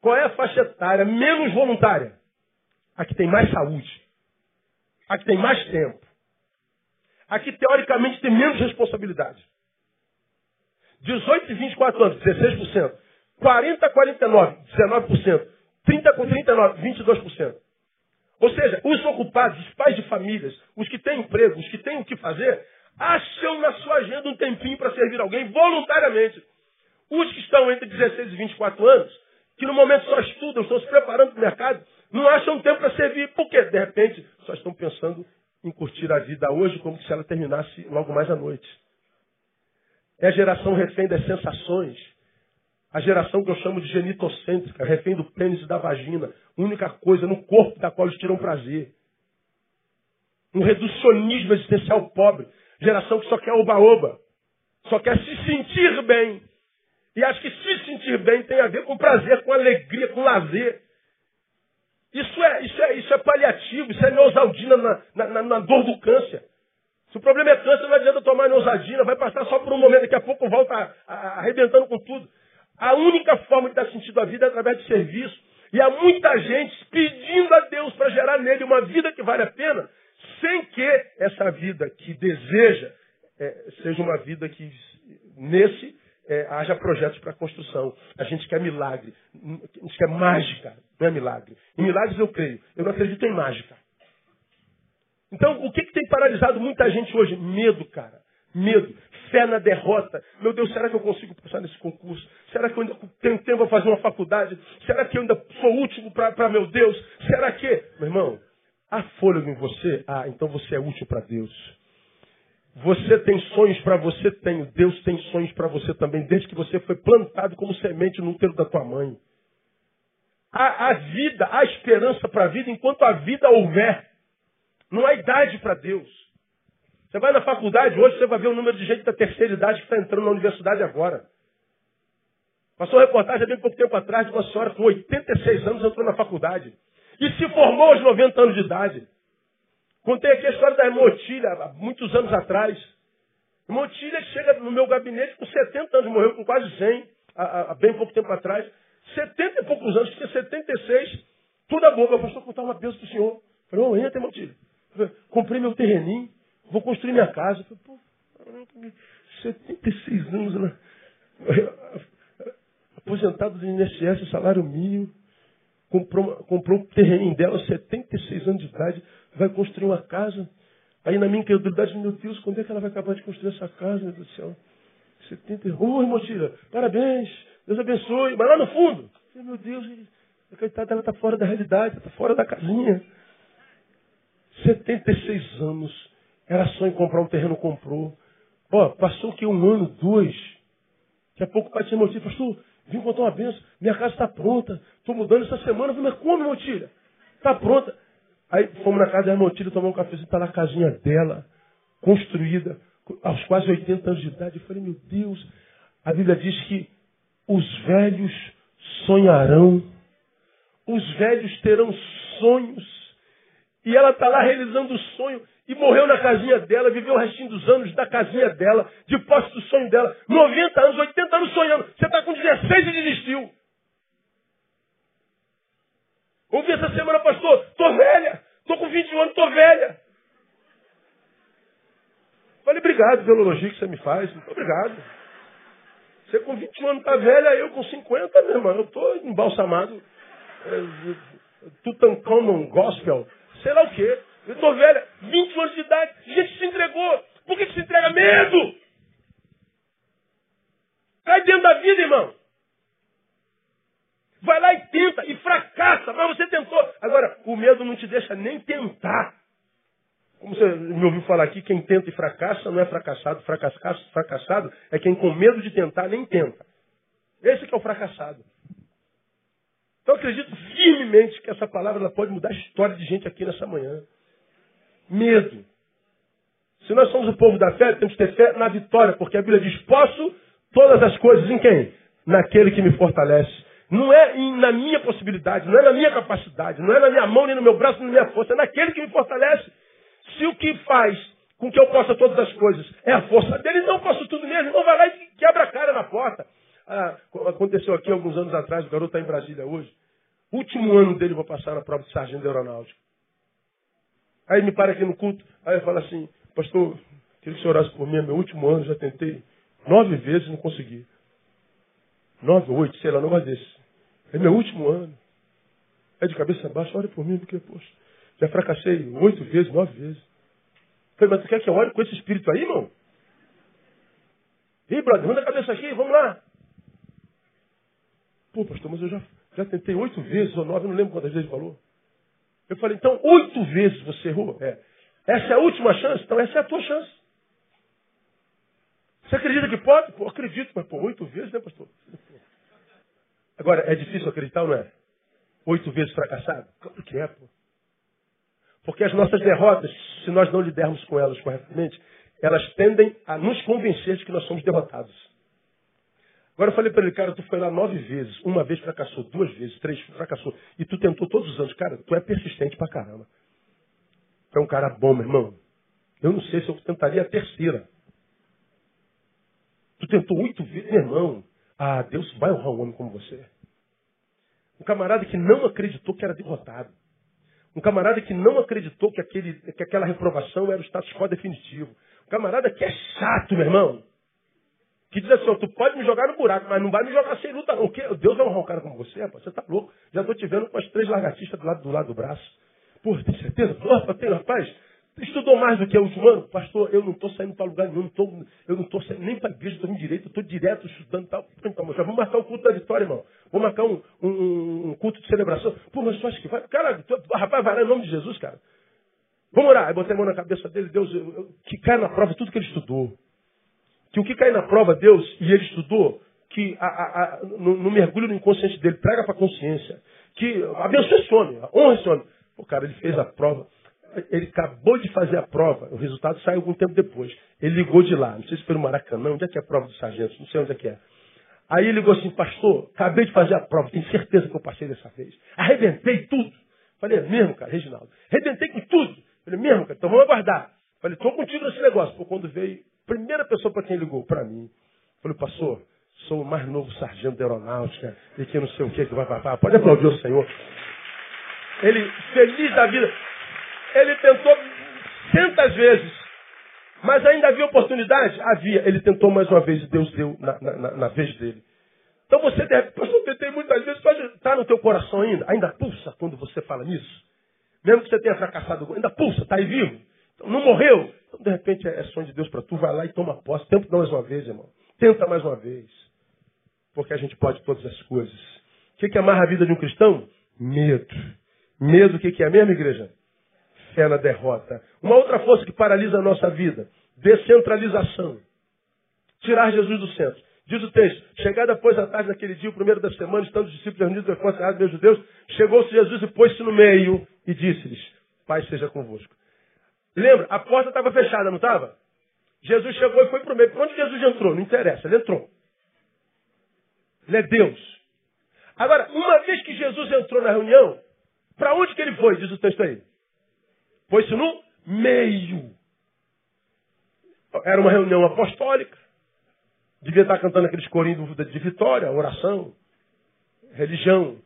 Qual é a faixa etária menos voluntária? A que tem mais saúde. A que tem mais tempo. A que teoricamente tem menos responsabilidade. 18 e 24 anos, 16%. 40 a 49, 19%. 30 com 39, 22%. Ou seja, os ocupados, os pais de famílias, os que têm emprego, os que têm o que fazer, acham na sua agenda um tempinho para servir alguém voluntariamente. Os que estão entre 16 e 24 anos, que no momento só estudam, estão se preparando para o mercado, não acham tempo para servir. Por quê? De repente, só estão pensando em curtir a vida hoje como se ela terminasse logo mais à noite. É a geração refém das sensações. A geração que eu chamo de genitocêntrica, refém do pênis e da vagina. Única coisa no corpo da qual eles tiram prazer. Um reducionismo existencial pobre. Geração que só quer oba-oba. Só quer se sentir bem. E acho que se sentir bem tem a ver com prazer, com alegria, com lazer. Isso é, isso é, isso é paliativo, isso é neosaldina na, na, na dor do câncer. Se o problema é câncer, não adianta tomar neosaldina, vai passar só por um momento, daqui a pouco volta arrebentando com tudo. A única forma de dar sentido à vida é através de serviço. E há muita gente pedindo a Deus para gerar nele uma vida que vale a pena, sem que essa vida que deseja é, seja uma vida que nesse é, haja projetos para construção. A gente quer milagre, a gente quer mágica, não é milagre. Em milagres eu creio, eu não acredito em mágica. Então, o que, que tem paralisado muita gente hoje? Medo, cara. Medo fé na derrota. Meu Deus, será que eu consigo passar nesse concurso? Será que eu ainda tenho tempo para fazer uma faculdade? Será que eu ainda sou útil para meu Deus? Será que. Meu irmão, há fôlego em você? Ah, então você é útil para Deus. Você tem sonhos para você? Tenho. Deus tem sonhos para você também, desde que você foi plantado como semente no útero da tua mãe. Há, há vida, há esperança para a vida enquanto a vida houver. Não há idade para Deus. Você vai na faculdade hoje, você vai ver o número de gente da terceira idade que está entrando na universidade agora. Passou uma reportagem há bem pouco tempo atrás de uma senhora com 86 anos entrou na faculdade. E se formou aos 90 anos de idade. Contei aqui a história da irmã Otília, há muitos anos atrás. A irmã Otília chega no meu gabinete com 70 anos, morreu com quase 100, há, bem pouco tempo atrás. 70 e poucos anos, tinha 76, toda. Eu falei, contar uma bênção do senhor. Falei, ô, entra, irmã Otília. Comprei meu terreninho, Vou construir minha casa. Falei, pô, 76 anos, né? aposentado do INSS, salário mínimo, comprou, comprou um terreno dela, 76 anos de idade, vai construir uma casa. Aí na minha incredulidade, meu Deus, quando é que ela vai acabar de construir essa casa, meu Deus do céu? 70. Ô, irmão Tira, parabéns, Deus abençoe. Mas lá no fundo, meu Deus, a coitada dela está fora da realidade, está fora da casinha. 76 anos. Era sonho em comprar um terreno, comprou. Ó, passou que um ano, dois. Daqui a pouco o pai tinha motivo, pastor, vim contar uma benção, minha casa está pronta, estou mudando essa semana. Eu falei, mas como, Motilha? Está pronta. Aí fomos na casa da Motilha tomar um cafezinho, está na casinha dela, construída, aos quase 80 anos de idade. Eu falei, meu Deus, a Bíblia diz que os velhos sonharão, os velhos terão sonhos. E ela está lá realizando o sonho e morreu na casinha dela, viveu o restinho dos anos da casinha dela, de posse do sonho dela. 90 anos, 80 anos sonhando. Você está com 16 e desistiu. Ouvi essa semana, pastor, estou velha, estou com 21 anos, estou velha. Falei, obrigado pelo elogio que você me faz. Muito obrigado. Você com 21 anos está velha, eu com 50, meu irmão. Eu estou embalsamado. É, Tutankhamon Gospel. Sei lá o quê. Eu estou velha, 21 anos de idade. Gente se entregou. Por que, se entrega? Medo! Cai dentro da vida, irmão. Vai lá e tenta e fracassa, mas você tentou. Agora, o medo não te deixa nem tentar. Como você me ouviu falar aqui, quem tenta e fracassa não é fracassado. Fracassado, fracassado é quem com medo de tentar nem tenta. Esse que é o fracassado. Então acredito firmemente que essa palavra ela pode mudar a história de gente aqui nessa manhã. Medo. Se nós somos o povo da fé, temos que ter fé na vitória, porque a Bíblia diz: posso todas as coisas em quem? Naquele que me fortalece. Não é na minha possibilidade, não é na minha capacidade, não é na minha mão, nem no meu braço, nem na minha força, é naquele que me fortalece. Se o que faz com que eu possa todas as coisas é a força dele, então eu posso tudo mesmo. Então vai lá e quebra a cara na porta. Ah, aconteceu aqui alguns anos atrás, o garoto está em Brasília hoje. Último ano dele, vou passar na prova de sargento aeronáutico. Aí me para aqui no culto, aí fala assim, pastor, queria que você orasse por mim, é meu último ano, já tentei nove vezes não consegui. Nove, oito, sei lá, não gosto desse. É meu último ano. É de cabeça baixa, ore por mim, porque, poxa, já fracassei oito vezes, nove vezes. Falei, mas tu quer que eu ore com esse espírito aí, irmão? Ih, brother, manda a cabeça aqui, vamos lá. Pô, pastor, mas eu já, já tentei oito vezes ou nove, não lembro quantas vezes falou. Eu falei, então oito vezes você errou? É. Essa é a última chance? Então essa é a tua chance. Você acredita que pode? Pô, acredito, mas pô, oito vezes, né, pastor? Agora, é difícil acreditar não é? Oito vezes fracassado? Claro que é, pô. Porque as nossas derrotas, se nós não lidermos com elas corretamente, elas tendem a nos convencer de que nós somos derrotados. Agora eu falei para ele, cara, tu foi lá nove vezes, uma vez fracassou, duas vezes, três fracassou, e tu tentou todos os anos. Cara, tu é persistente pra caramba. Tu é um cara bom, meu irmão. Eu não sei se eu tentaria a terceira. Tu tentou oito vezes, meu irmão. Ah, Deus vai honrar um homem como você. Um camarada que não acreditou que era derrotado. Um camarada que não acreditou que, aquele, que aquela reprovação era o status quo definitivo. Um camarada que é chato, meu irmão. Que diz assim, tu pode me jogar no buraco, mas não vai me jogar sem luta não. O quê? Deus vai honrar um cara como você, rapaz. Você tá louco. Já estou te vendo com as três lagartixas do lado do, lado do braço. Pô, tem certeza? Opa, tem, rapaz. Estudou mais do que o último ano? Pastor, eu não estou saindo para lugar nenhum, tô, eu não estou saindo nem para a igreja, estou indo direito, estou direto estudando tal. Então, já vamos marcar o culto da vitória, irmão. Vou marcar um, um, um culto de celebração. Pô, mas tu acha que vai? Cara, tu, rapaz, vai lá em nome de Jesus, cara. Vamos orar. Aí botei a mão na cabeça dele, Deus, eu, eu, que cai na prova tudo que ele estudou. Que o que cai na prova, Deus, e ele estudou, que a, a, a, no, no, mergulho no inconsciente dele, prega para a consciência. Que abençoe esse homem, honra esse homem. Pô, cara, ele fez a prova ele acabou de fazer a prova, o resultado saiu algum tempo depois. Ele ligou de lá, não sei se foi no Maracanã, onde é que é a prova do sargento, não sei onde é que é. Aí ele ligou assim, pastor, acabei de fazer a prova, tenho certeza que eu passei dessa vez. Arrebentei tudo. Falei, é mesmo, cara, Reginaldo. Arrebentei com tudo. Falei, mesmo, cara, então vamos aguardar. Falei, estou contigo nesse negócio. Pô, quando veio, primeira pessoa para quem ligou, para mim. Falei, pastor, sou o mais novo sargento da aeronáutica, e que não sei o que, que vai papar. Pode aplaudir o Senhor. Ele, feliz da vida. Ele tentou centas vezes. Mas ainda havia oportunidade? Havia. Ele tentou mais uma vez e Deus deu na, na, na vez dele. Então você deve, pastor, tem muitas vezes, está no teu coração ainda, ainda pulsa quando você fala nisso. Mesmo que você tenha fracassado, ainda pulsa, está aí vivo. Então, não morreu. Então, de repente, é sonho de Deus para tu. Vai lá e toma posse. Tenta mais uma vez, irmão. Tenta mais uma vez. Porque a gente pode todas as coisas. O que, que amarra a vida de um cristão? Medo. Medo, o que, que é mesmo, igreja? Fé na derrota. Uma outra força que paralisa a nossa vida. Descentralização. Tirar Jesus do centro. Diz o texto, chegada após a tarde daquele dia, o primeiro da semana, estando os discípulos reunidos força meus judeus, chegou-se Jesus e pôs-se no meio e disse-lhes, Pai seja convosco. Lembra, a porta estava fechada, não estava? Jesus chegou e foi para o meio. Para onde Jesus entrou? Não interessa, ele entrou. Ele é Deus. Agora, uma vez que Jesus entrou na reunião, para onde que ele foi? Diz o texto aí. Foi-se no meio. Era uma reunião apostólica. Devia estar cantando aqueles corinhos de vitória, oração, religião.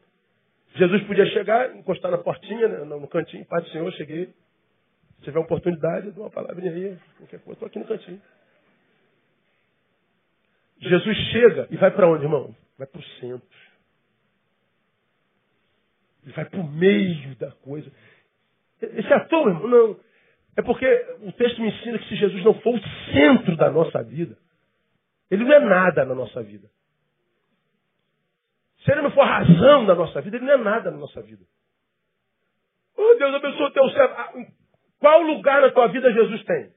Jesus podia chegar, encostar na portinha, né, no cantinho, Pai do Senhor, cheguei. Se tiver oportunidade, dou uma palavrinha aí, qualquer coisa, estou aqui no cantinho. Jesus chega e vai para onde, irmão? Vai para o centro. Ele vai para o meio da coisa. Esse é ator, irmão? Não. É porque o texto me ensina que se Jesus não for o centro da nossa vida, ele não é nada na nossa vida. Se ele não for a razão da nossa vida, ele não é nada na nossa vida. Oh, Deus abençoe o teu servo. Qual lugar na tua vida Jesus tem?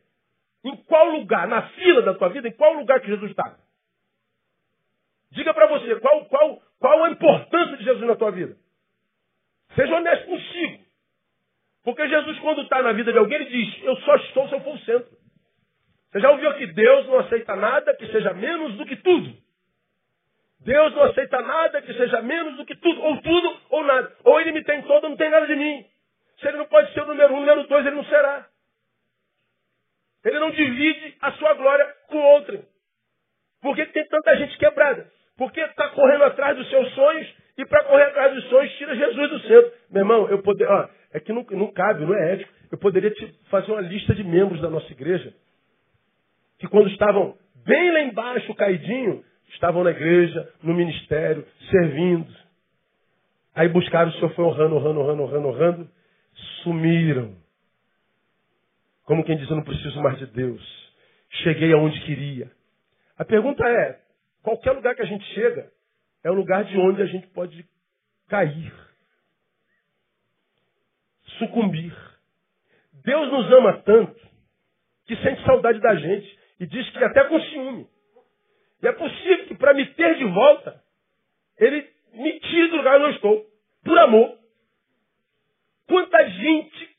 Em qual lugar? Na fila da tua vida, em qual lugar que Jesus está? Diga para você, qual, qual, qual a importância de Jesus na tua vida? Seja honesto consigo. Porque Jesus, quando está na vida de alguém, ele diz, eu só estou se eu for o centro. Você já ouviu que Deus não aceita nada que seja menos do que tudo. Deus não aceita nada que seja menos do que tudo. Ou tudo ou nada. Ou ele me tem todo não tem nada de mim. Se ele não pode ser o número um, o número dois, ele não será. Ele não divide a sua glória com outra. Por que tem tanta gente quebrada? Porque está correndo atrás dos seus sonhos e para correr atrás dos sonhos tira Jesus do centro. Meu irmão, eu poder, ó, é que não, não cabe, não é ético. Eu poderia te fazer uma lista de membros da nossa igreja que quando estavam bem lá embaixo, caidinho, estavam na igreja, no ministério, servindo. Aí buscaram o Senhor, foi honrando, honrando, honrando, honrando, honrando, sumiram. Como quem diz, eu não preciso mais de Deus. Cheguei aonde queria. A pergunta é, qualquer lugar que a gente chega, é o lugar de onde a gente pode cair. Sucumbir. Deus nos ama tanto que sente saudade da gente. E diz que até com ciúme. E é possível que para me ter de volta, ele me tire do lugar onde eu estou. Por amor. Quanta gente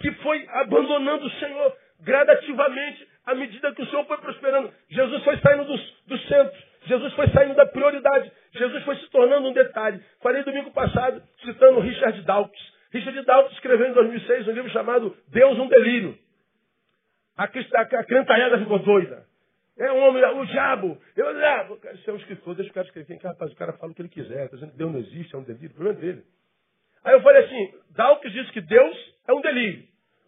que foi abandonando o Senhor gradativamente à medida que o Senhor foi prosperando. Jesus foi saindo do, do centro. Jesus foi saindo da prioridade. Jesus foi se tornando um detalhe. Falei domingo passado, citando Richard Dawkins. Richard Dawkins escreveu em 2006 um livro chamado Deus um Delírio. A, a, a crentalhada ficou doida. É um homem, o diabo, eu levo. Isso é um escritor, deixa o cara escrever. Rapaz, o cara fala o que ele quiser. Tá dizendo que Deus não existe, é um delírio, o problema é dele. Aí eu falei assim, Dawkins diz que Deus é um delírio.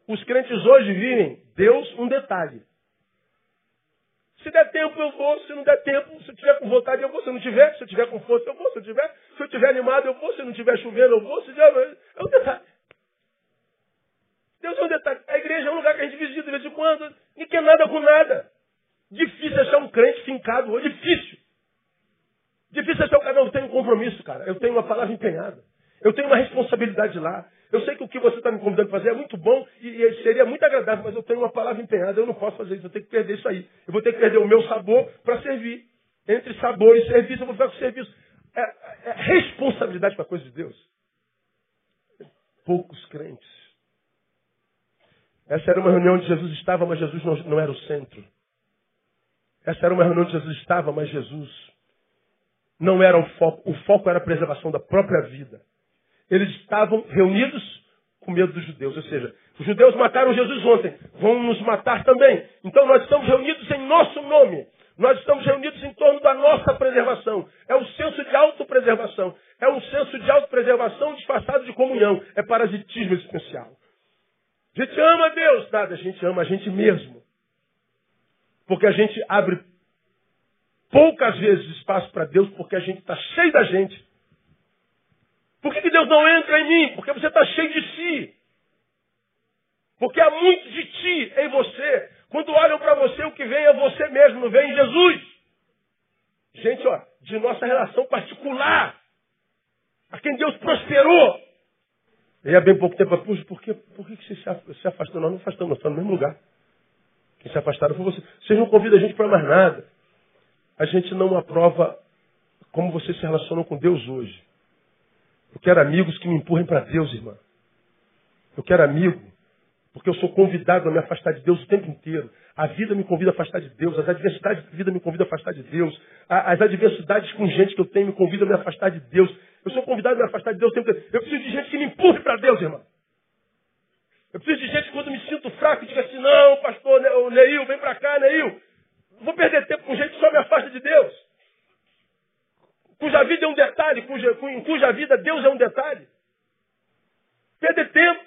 Os crentes hoje vivem Deus um detalhe. Se der tempo, eu vou. Se não der tempo, se eu tiver com vontade, eu vou. Se não tiver, se eu tiver com força, eu vou. Se eu tiver, se eu tiver animado, eu vou. Se não tiver chovendo, eu vou. Se der, é um detalhe. Deus é um detalhe. A igreja é um lugar que a gente visita de vez em quando. E quer nada com nada. Difícil achar um crente fincado hoje. Difícil. Difícil achar um cara. Eu tenho um compromisso, cara. Eu tenho uma palavra empenhada. Eu tenho uma responsabilidade lá. Eu sei que o que você está me convidando a fazer é muito bom e, e, seria muito agradável, mas eu tenho uma palavra empenhada. Eu não posso fazer isso. Eu tenho que perder isso aí. Eu vou ter que perder o meu sabor para servir. Entre sabor e serviço, eu vou ficar com serviço. É, é responsabilidade para a coisa de Deus. Poucos crentes essa era uma reunião onde Jesus estava, mas Jesus não, não era o centro. Essa era uma reunião onde Jesus estava, mas Jesus não era o foco. O foco era a preservação da própria vida. Eles estavam reunidos com medo dos judeus. Ou seja, os judeus mataram Jesus ontem, vão nos matar também. Então nós estamos reunidos em nosso nome. Nós estamos reunidos em torno da nossa preservação. É o senso de autopreservação. É um senso de autopreservação disfarçado de comunhão. É parasitismo existencial. A gente ama Deus, nada, a gente ama a gente mesmo. Porque a gente abre poucas vezes espaço para Deus porque a gente está cheio da gente. Por que, que Deus não entra em mim? Porque você está cheio de si. Porque há muito de ti em você. Quando olham para você, o que vem é você mesmo, não vem Jesus. Gente, ó, de nossa relação particular, a quem Deus prosperou. E há bem pouco tempo, puxa, por que, por que você se afastou? Nós não afastamos, nós estamos no mesmo lugar. Quem se afastaram foi você. Vocês não convidam a gente para mais nada. A gente não aprova como vocês se relacionam com Deus hoje. Eu quero amigos que me empurrem para Deus, irmã. Eu quero amigo, porque eu sou convidado a me afastar de Deus o tempo inteiro. A vida me convida a afastar de Deus, as adversidades da vida me convidam a afastar de Deus, as adversidades com gente que eu tenho me convidam a me afastar de Deus. Eu sou convidado a me afastar de Deus o tempo inteiro. Eu preciso de gente que me empurre para Deus, irmã. Eu preciso de gente que quando me sinto fraco diga assim, não, pastor, o Neil, vem para cá, Neil. Vou perder tempo com gente que só me afasta de Deus. Cuja vida é um detalhe, cuja, em cuja vida Deus é um detalhe. Perder tempo.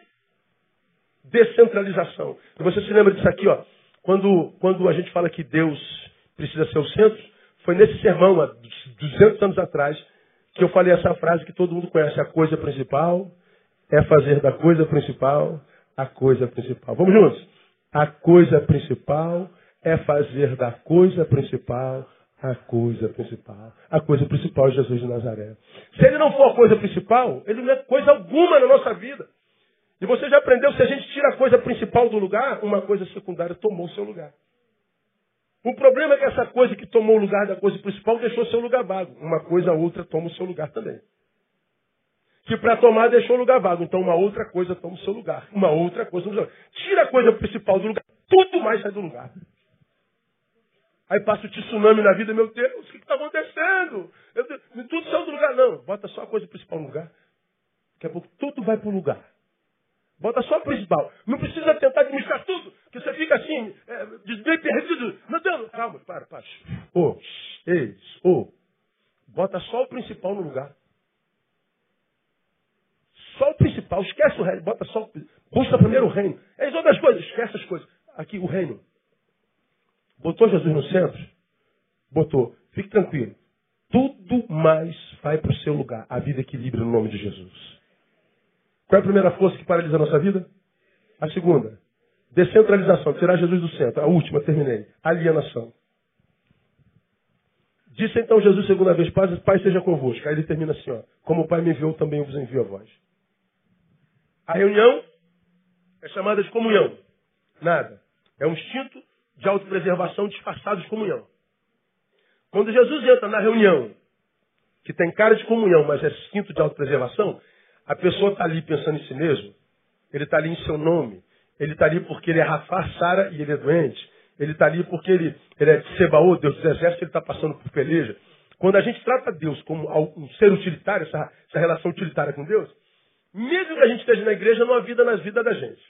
Descentralização. Você se lembra disso aqui, ó. Quando, quando a gente fala que Deus precisa ser o centro, foi nesse sermão, há 200 anos atrás, que eu falei essa frase que todo mundo conhece. A coisa principal é fazer da coisa principal a coisa principal. Vamos juntos? A coisa principal é fazer da coisa principal a coisa principal. A coisa principal é Jesus de Nazaré. Se ele não for a coisa principal, ele não é coisa alguma na nossa vida. E você já aprendeu, se a gente tira a coisa principal do lugar, uma coisa secundária tomou seu lugar. O problema é que essa coisa que tomou o lugar da coisa principal deixou seu lugar vago. Uma coisa outra toma o seu lugar também que para tomar deixou o lugar vago. Então uma outra coisa toma o seu lugar. Uma outra coisa. Tira a coisa principal do lugar, tudo mais sai do lugar. Aí passa o tsunami na vida, meu Deus, o que está acontecendo? Eu, tudo saiu do lugar. Não, bota só a coisa principal no lugar. Daqui a pouco tudo vai para o lugar. Bota só a principal. Não precisa tentar administrar tudo, que você fica assim, é, perdido. Meu Deus, calma, para, para. Ô, oh, ei, ô. Oh. Bota só o principal no lugar. Só o principal, esquece o reino, bota só o. Busca primeiro o reino. As outras coisas, esquece as coisas. Aqui, o reino. Botou Jesus no centro? Botou. Fique tranquilo. Tudo mais vai para o seu lugar. A vida equilibra no nome de Jesus. Qual é a primeira força que paralisa a nossa vida? A segunda. Descentralização, tirar Jesus do centro. A última, terminei. Alienação. Disse então Jesus segunda vez, Pai, Pai seja convosco. Aí ele termina assim, ó. Como o Pai me enviou, também eu vos envio a vós. A reunião é chamada de comunhão. Nada. É um instinto de autopreservação disfarçado de comunhão. Quando Jesus entra na reunião, que tem cara de comunhão, mas é instinto de autopreservação, a pessoa está ali pensando em si mesmo, ele está ali em seu nome, ele está ali porque ele é Rafá, Sara e ele é doente, ele está ali porque ele, ele é de Sebaô, Deus dos exércitos, ele está passando por peleja. Quando a gente trata Deus como um ser utilitário, essa, essa relação utilitária com Deus, mesmo que a gente esteja na igreja, não há vida nas vidas da gente.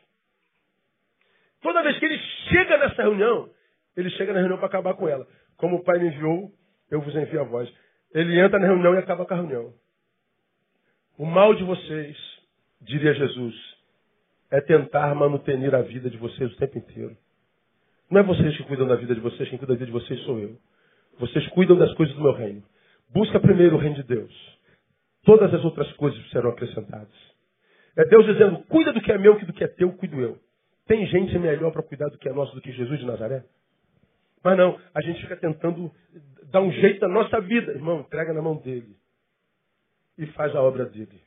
Toda vez que ele chega nessa reunião, ele chega na reunião para acabar com ela. Como o Pai me enviou, eu vos envio a voz. Ele entra na reunião e acaba com a reunião. O mal de vocês, diria Jesus, é tentar manutenir a vida de vocês o tempo inteiro. Não é vocês que cuidam da vida de vocês, quem cuida da vida de vocês sou eu. Vocês cuidam das coisas do meu reino. Busca primeiro o reino de Deus. Todas as outras coisas serão acrescentadas. É Deus dizendo, cuida do que é meu, que do que é teu, cuido eu. Tem gente melhor para cuidar do que é nosso do que Jesus de Nazaré? Mas não, a gente fica tentando dar um jeito na nossa vida. Irmão, entrega na mão dele. E faz a obra dele.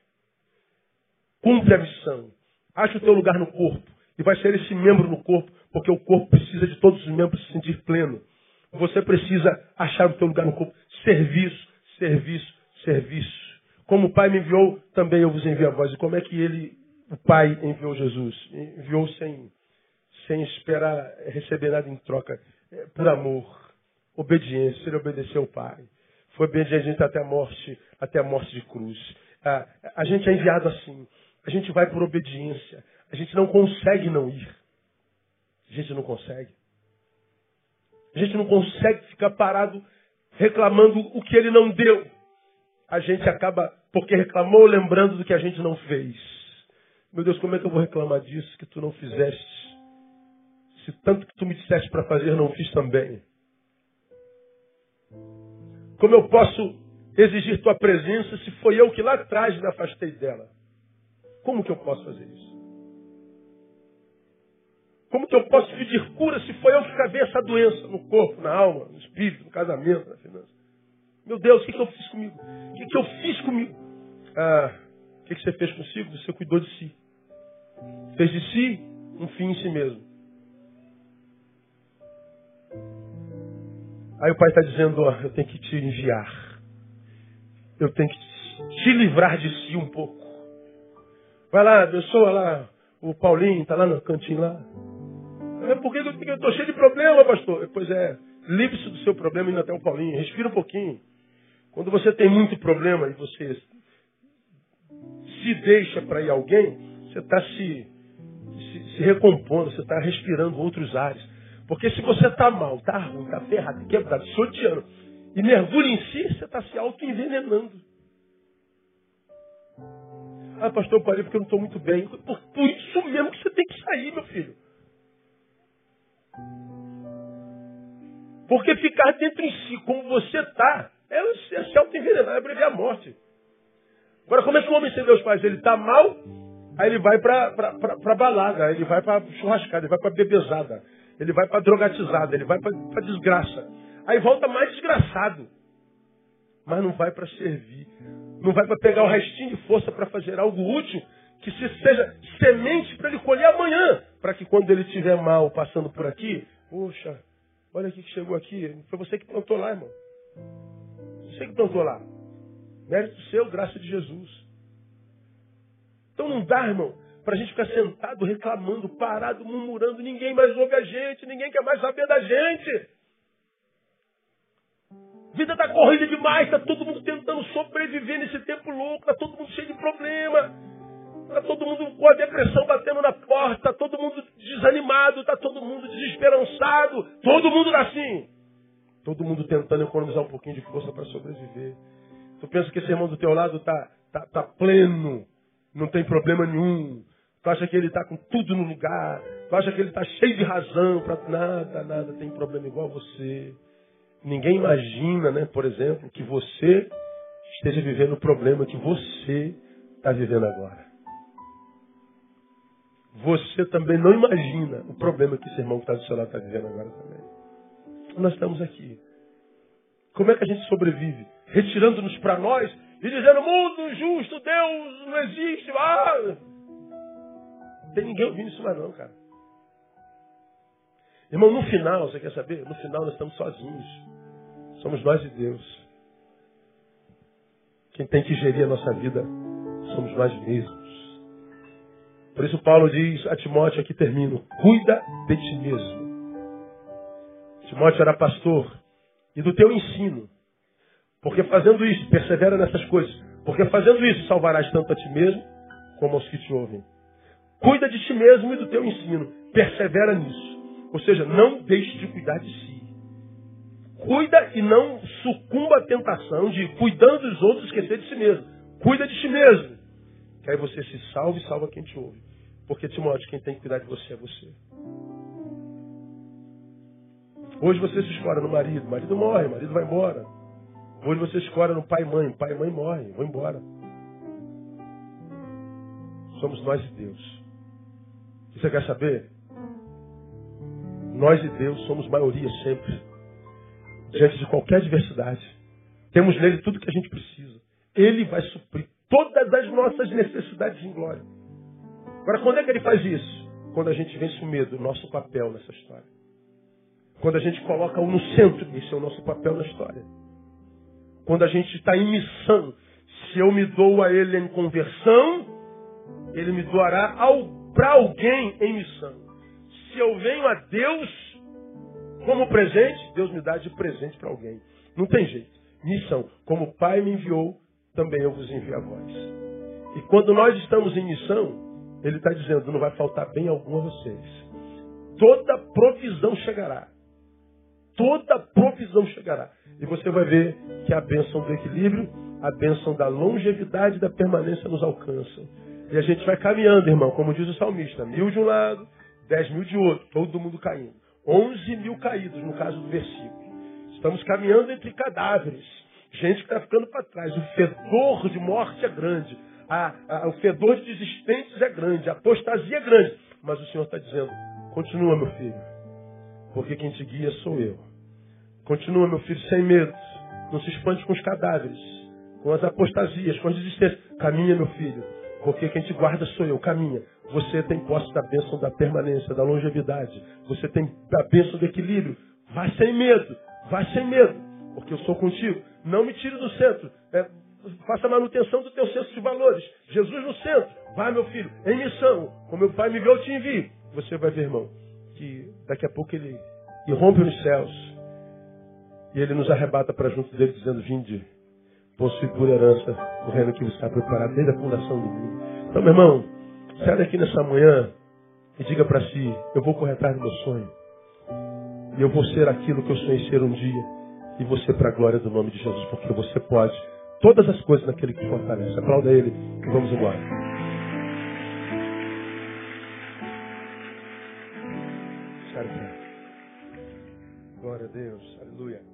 Cumpre a missão. Acha o teu lugar no corpo. E vai ser esse membro no corpo, porque o corpo precisa de todos os membros se sentir pleno. Você precisa achar o teu lugar no corpo. Serviço, serviço, serviço. Como o Pai me enviou, também eu vos envio a vós. E como é que ele, o Pai, enviou Jesus? Enviou sem, sem esperar receber nada em troca, é, por amor, obediência. Ele obedeceu ao Pai. Foi obediente até a morte, até a morte de cruz. A, a gente é enviado assim. A gente vai por obediência. A gente não consegue não ir. A gente não consegue. A gente não consegue ficar parado reclamando o que ele não deu. A gente acaba porque reclamou lembrando do que a gente não fez. Meu Deus, como é que eu vou reclamar disso que tu não fizeste? Se tanto que tu me disseste para fazer, não fiz também. Como eu posso exigir tua presença se foi eu que lá atrás me afastei dela? Como que eu posso fazer isso? Como que eu posso pedir cura se foi eu que cavei essa doença no corpo, na alma, no espírito, no casamento, na finança? Meu Deus, o que, que eu fiz comigo? O que, que eu fiz comigo? Ah, o que, que você fez consigo? Você cuidou de si. Fez de si um fim em si mesmo. Aí o pai está dizendo, eu tenho que te enviar. Eu tenho que te livrar de si um pouco. Vai lá, abençoa lá o Paulinho, está lá no cantinho lá. É porque eu estou cheio de problema, pastor. Pois é, livre-se do seu problema indo até o Paulinho. Respira um pouquinho. Quando você tem muito problema e você se deixa para ir alguém, você está se, se, se, recompondo, você está respirando outros ares. Porque se você está mal, está ruim, está ferrado, quebrado, se odiando, e mergulha em si, você está se auto-envenenando. Ah, pastor, eu parei porque eu não estou muito bem. Por, por isso mesmo que você tem que sair, meu filho. Porque ficar dentro em si, como você está, é, é se auto-envenenar, é abreviar a morte. Agora, como é que o homem sem Deus faz? Ele está mal, aí ele vai para a balada, ele vai para churrascada, ele vai para bebezada, ele vai para drogatizada, ele vai para desgraça. Aí volta mais desgraçado. Mas não vai para servir. Não vai para pegar o restinho de força para fazer algo útil que se seja semente para ele colher amanhã. Para que quando ele estiver mal passando por aqui, poxa, Olha aqui que chegou aqui. Foi você que plantou lá, irmão. Você que plantou lá. Mérito seu, graça de Jesus. Então não dá, irmão, para a gente ficar sentado, reclamando, parado, murmurando. Ninguém mais ouve a gente, ninguém quer mais saber da gente. Vida está corrida demais, está todo mundo tentando sobreviver nesse tempo louco, está todo mundo cheio de problema. Está todo mundo com a depressão batendo na porta, está todo mundo desanimado, está todo mundo desesperançado, todo mundo assim. Todo mundo tentando economizar um pouquinho de força para sobreviver. Tu pensa que esse irmão do teu lado está tá, tá pleno, não tem problema nenhum. Tu acha que ele está com tudo no lugar. Tu acha que ele está cheio de razão para nada, nada, tem problema igual você. Ninguém imagina, né, por exemplo, que você esteja vivendo o problema que você está vivendo agora. Você também não imagina o problema que esse irmão que está do seu lado está vivendo agora também. Nós estamos aqui. Como é que a gente sobrevive? Retirando-nos para nós e dizendo, mundo justo, Deus não existe. Ah! Não tem ninguém ouvindo isso mais não, cara. Irmão, no final, você quer saber? No final nós estamos sozinhos. Somos nós e Deus. Quem tem que gerir a nossa vida somos nós mesmos. Por isso Paulo diz a Timóteo, aqui termino, cuida de ti mesmo. Timóteo era pastor e do teu ensino. Porque fazendo isso, persevera nessas coisas. Porque fazendo isso, salvarás tanto a ti mesmo como aos que te ouvem. Cuida de ti mesmo e do teu ensino. Persevera nisso. Ou seja, não deixe de cuidar de si. Cuida e não sucumba à tentação de, cuidando dos outros, esquecer de si mesmo. Cuida de ti mesmo. Que aí você se salve e salva quem te ouve. Porque, Timóteo, quem tem que cuidar de você é você. Hoje você se escora no marido, marido morre, marido vai embora. Hoje você escora no pai e mãe, pai e mãe morrem, vão embora. Somos nós e Deus. Você quer saber? Nós e Deus somos maioria sempre. Diante de qualquer adversidade. Temos nele tudo que a gente precisa. Ele vai suprir todas as nossas necessidades em glória. Agora, quando é que ele faz isso? Quando a gente vence o medo, o nosso papel nessa história. Quando a gente coloca-o no centro, esse é o nosso papel na história. Quando a gente está em missão, se eu me dou a ele em conversão, ele me doará para alguém em missão. Se eu venho a Deus como presente, Deus me dá de presente para alguém. Não tem jeito. Missão. Como o Pai me enviou, também eu vos envio a vós. E quando nós estamos em missão, Ele está dizendo, não vai faltar bem algum a vocês. Toda provisão chegará. Toda provisão chegará. E você vai ver que a bênção do equilíbrio, a bênção da longevidade e da permanência nos alcança. E a gente vai caminhando, irmão, como diz o salmista, mil de um lado, dez mil de outro, todo mundo caindo. Onze mil caídos, no caso do versículo. Estamos caminhando entre cadáveres gente que está ficando para trás. O fedor de morte é grande. A, a, o fedor de desistentes é grande. A apostasia é grande. Mas o Senhor está dizendo: continua, meu filho. Porque quem te guia sou eu. Continua, meu filho, sem medo. Não se expande com os cadáveres, com as apostasias, com as desistências. Caminha, meu filho. Porque quem te guarda sou eu. Caminha. Você tem posse da bênção da permanência, da longevidade. Você tem a bênção do equilíbrio. Vai sem medo. Vai sem medo. Porque eu sou contigo. Não me tire do centro. É, faça manutenção do teu senso de valores. Jesus no centro. Vai, meu filho, em missão. Como meu pai me viu, eu te envio. Você vai ver, irmão, que daqui a pouco ele irrompe nos céus. E ele nos arrebata para junto dele, dizendo: Vinde, possui por herança o reino que está preparado desde a fundação do mundo. Então, meu irmão, Sai daqui nessa manhã e diga para si: eu vou correr atrás do meu sonho. E eu vou ser aquilo que eu sonhei ser um dia. E você para a glória do nome de Jesus, porque você pode todas as coisas naquele que fortalece. Aplauda ele e vamos embora. Glória a Deus. Aleluia.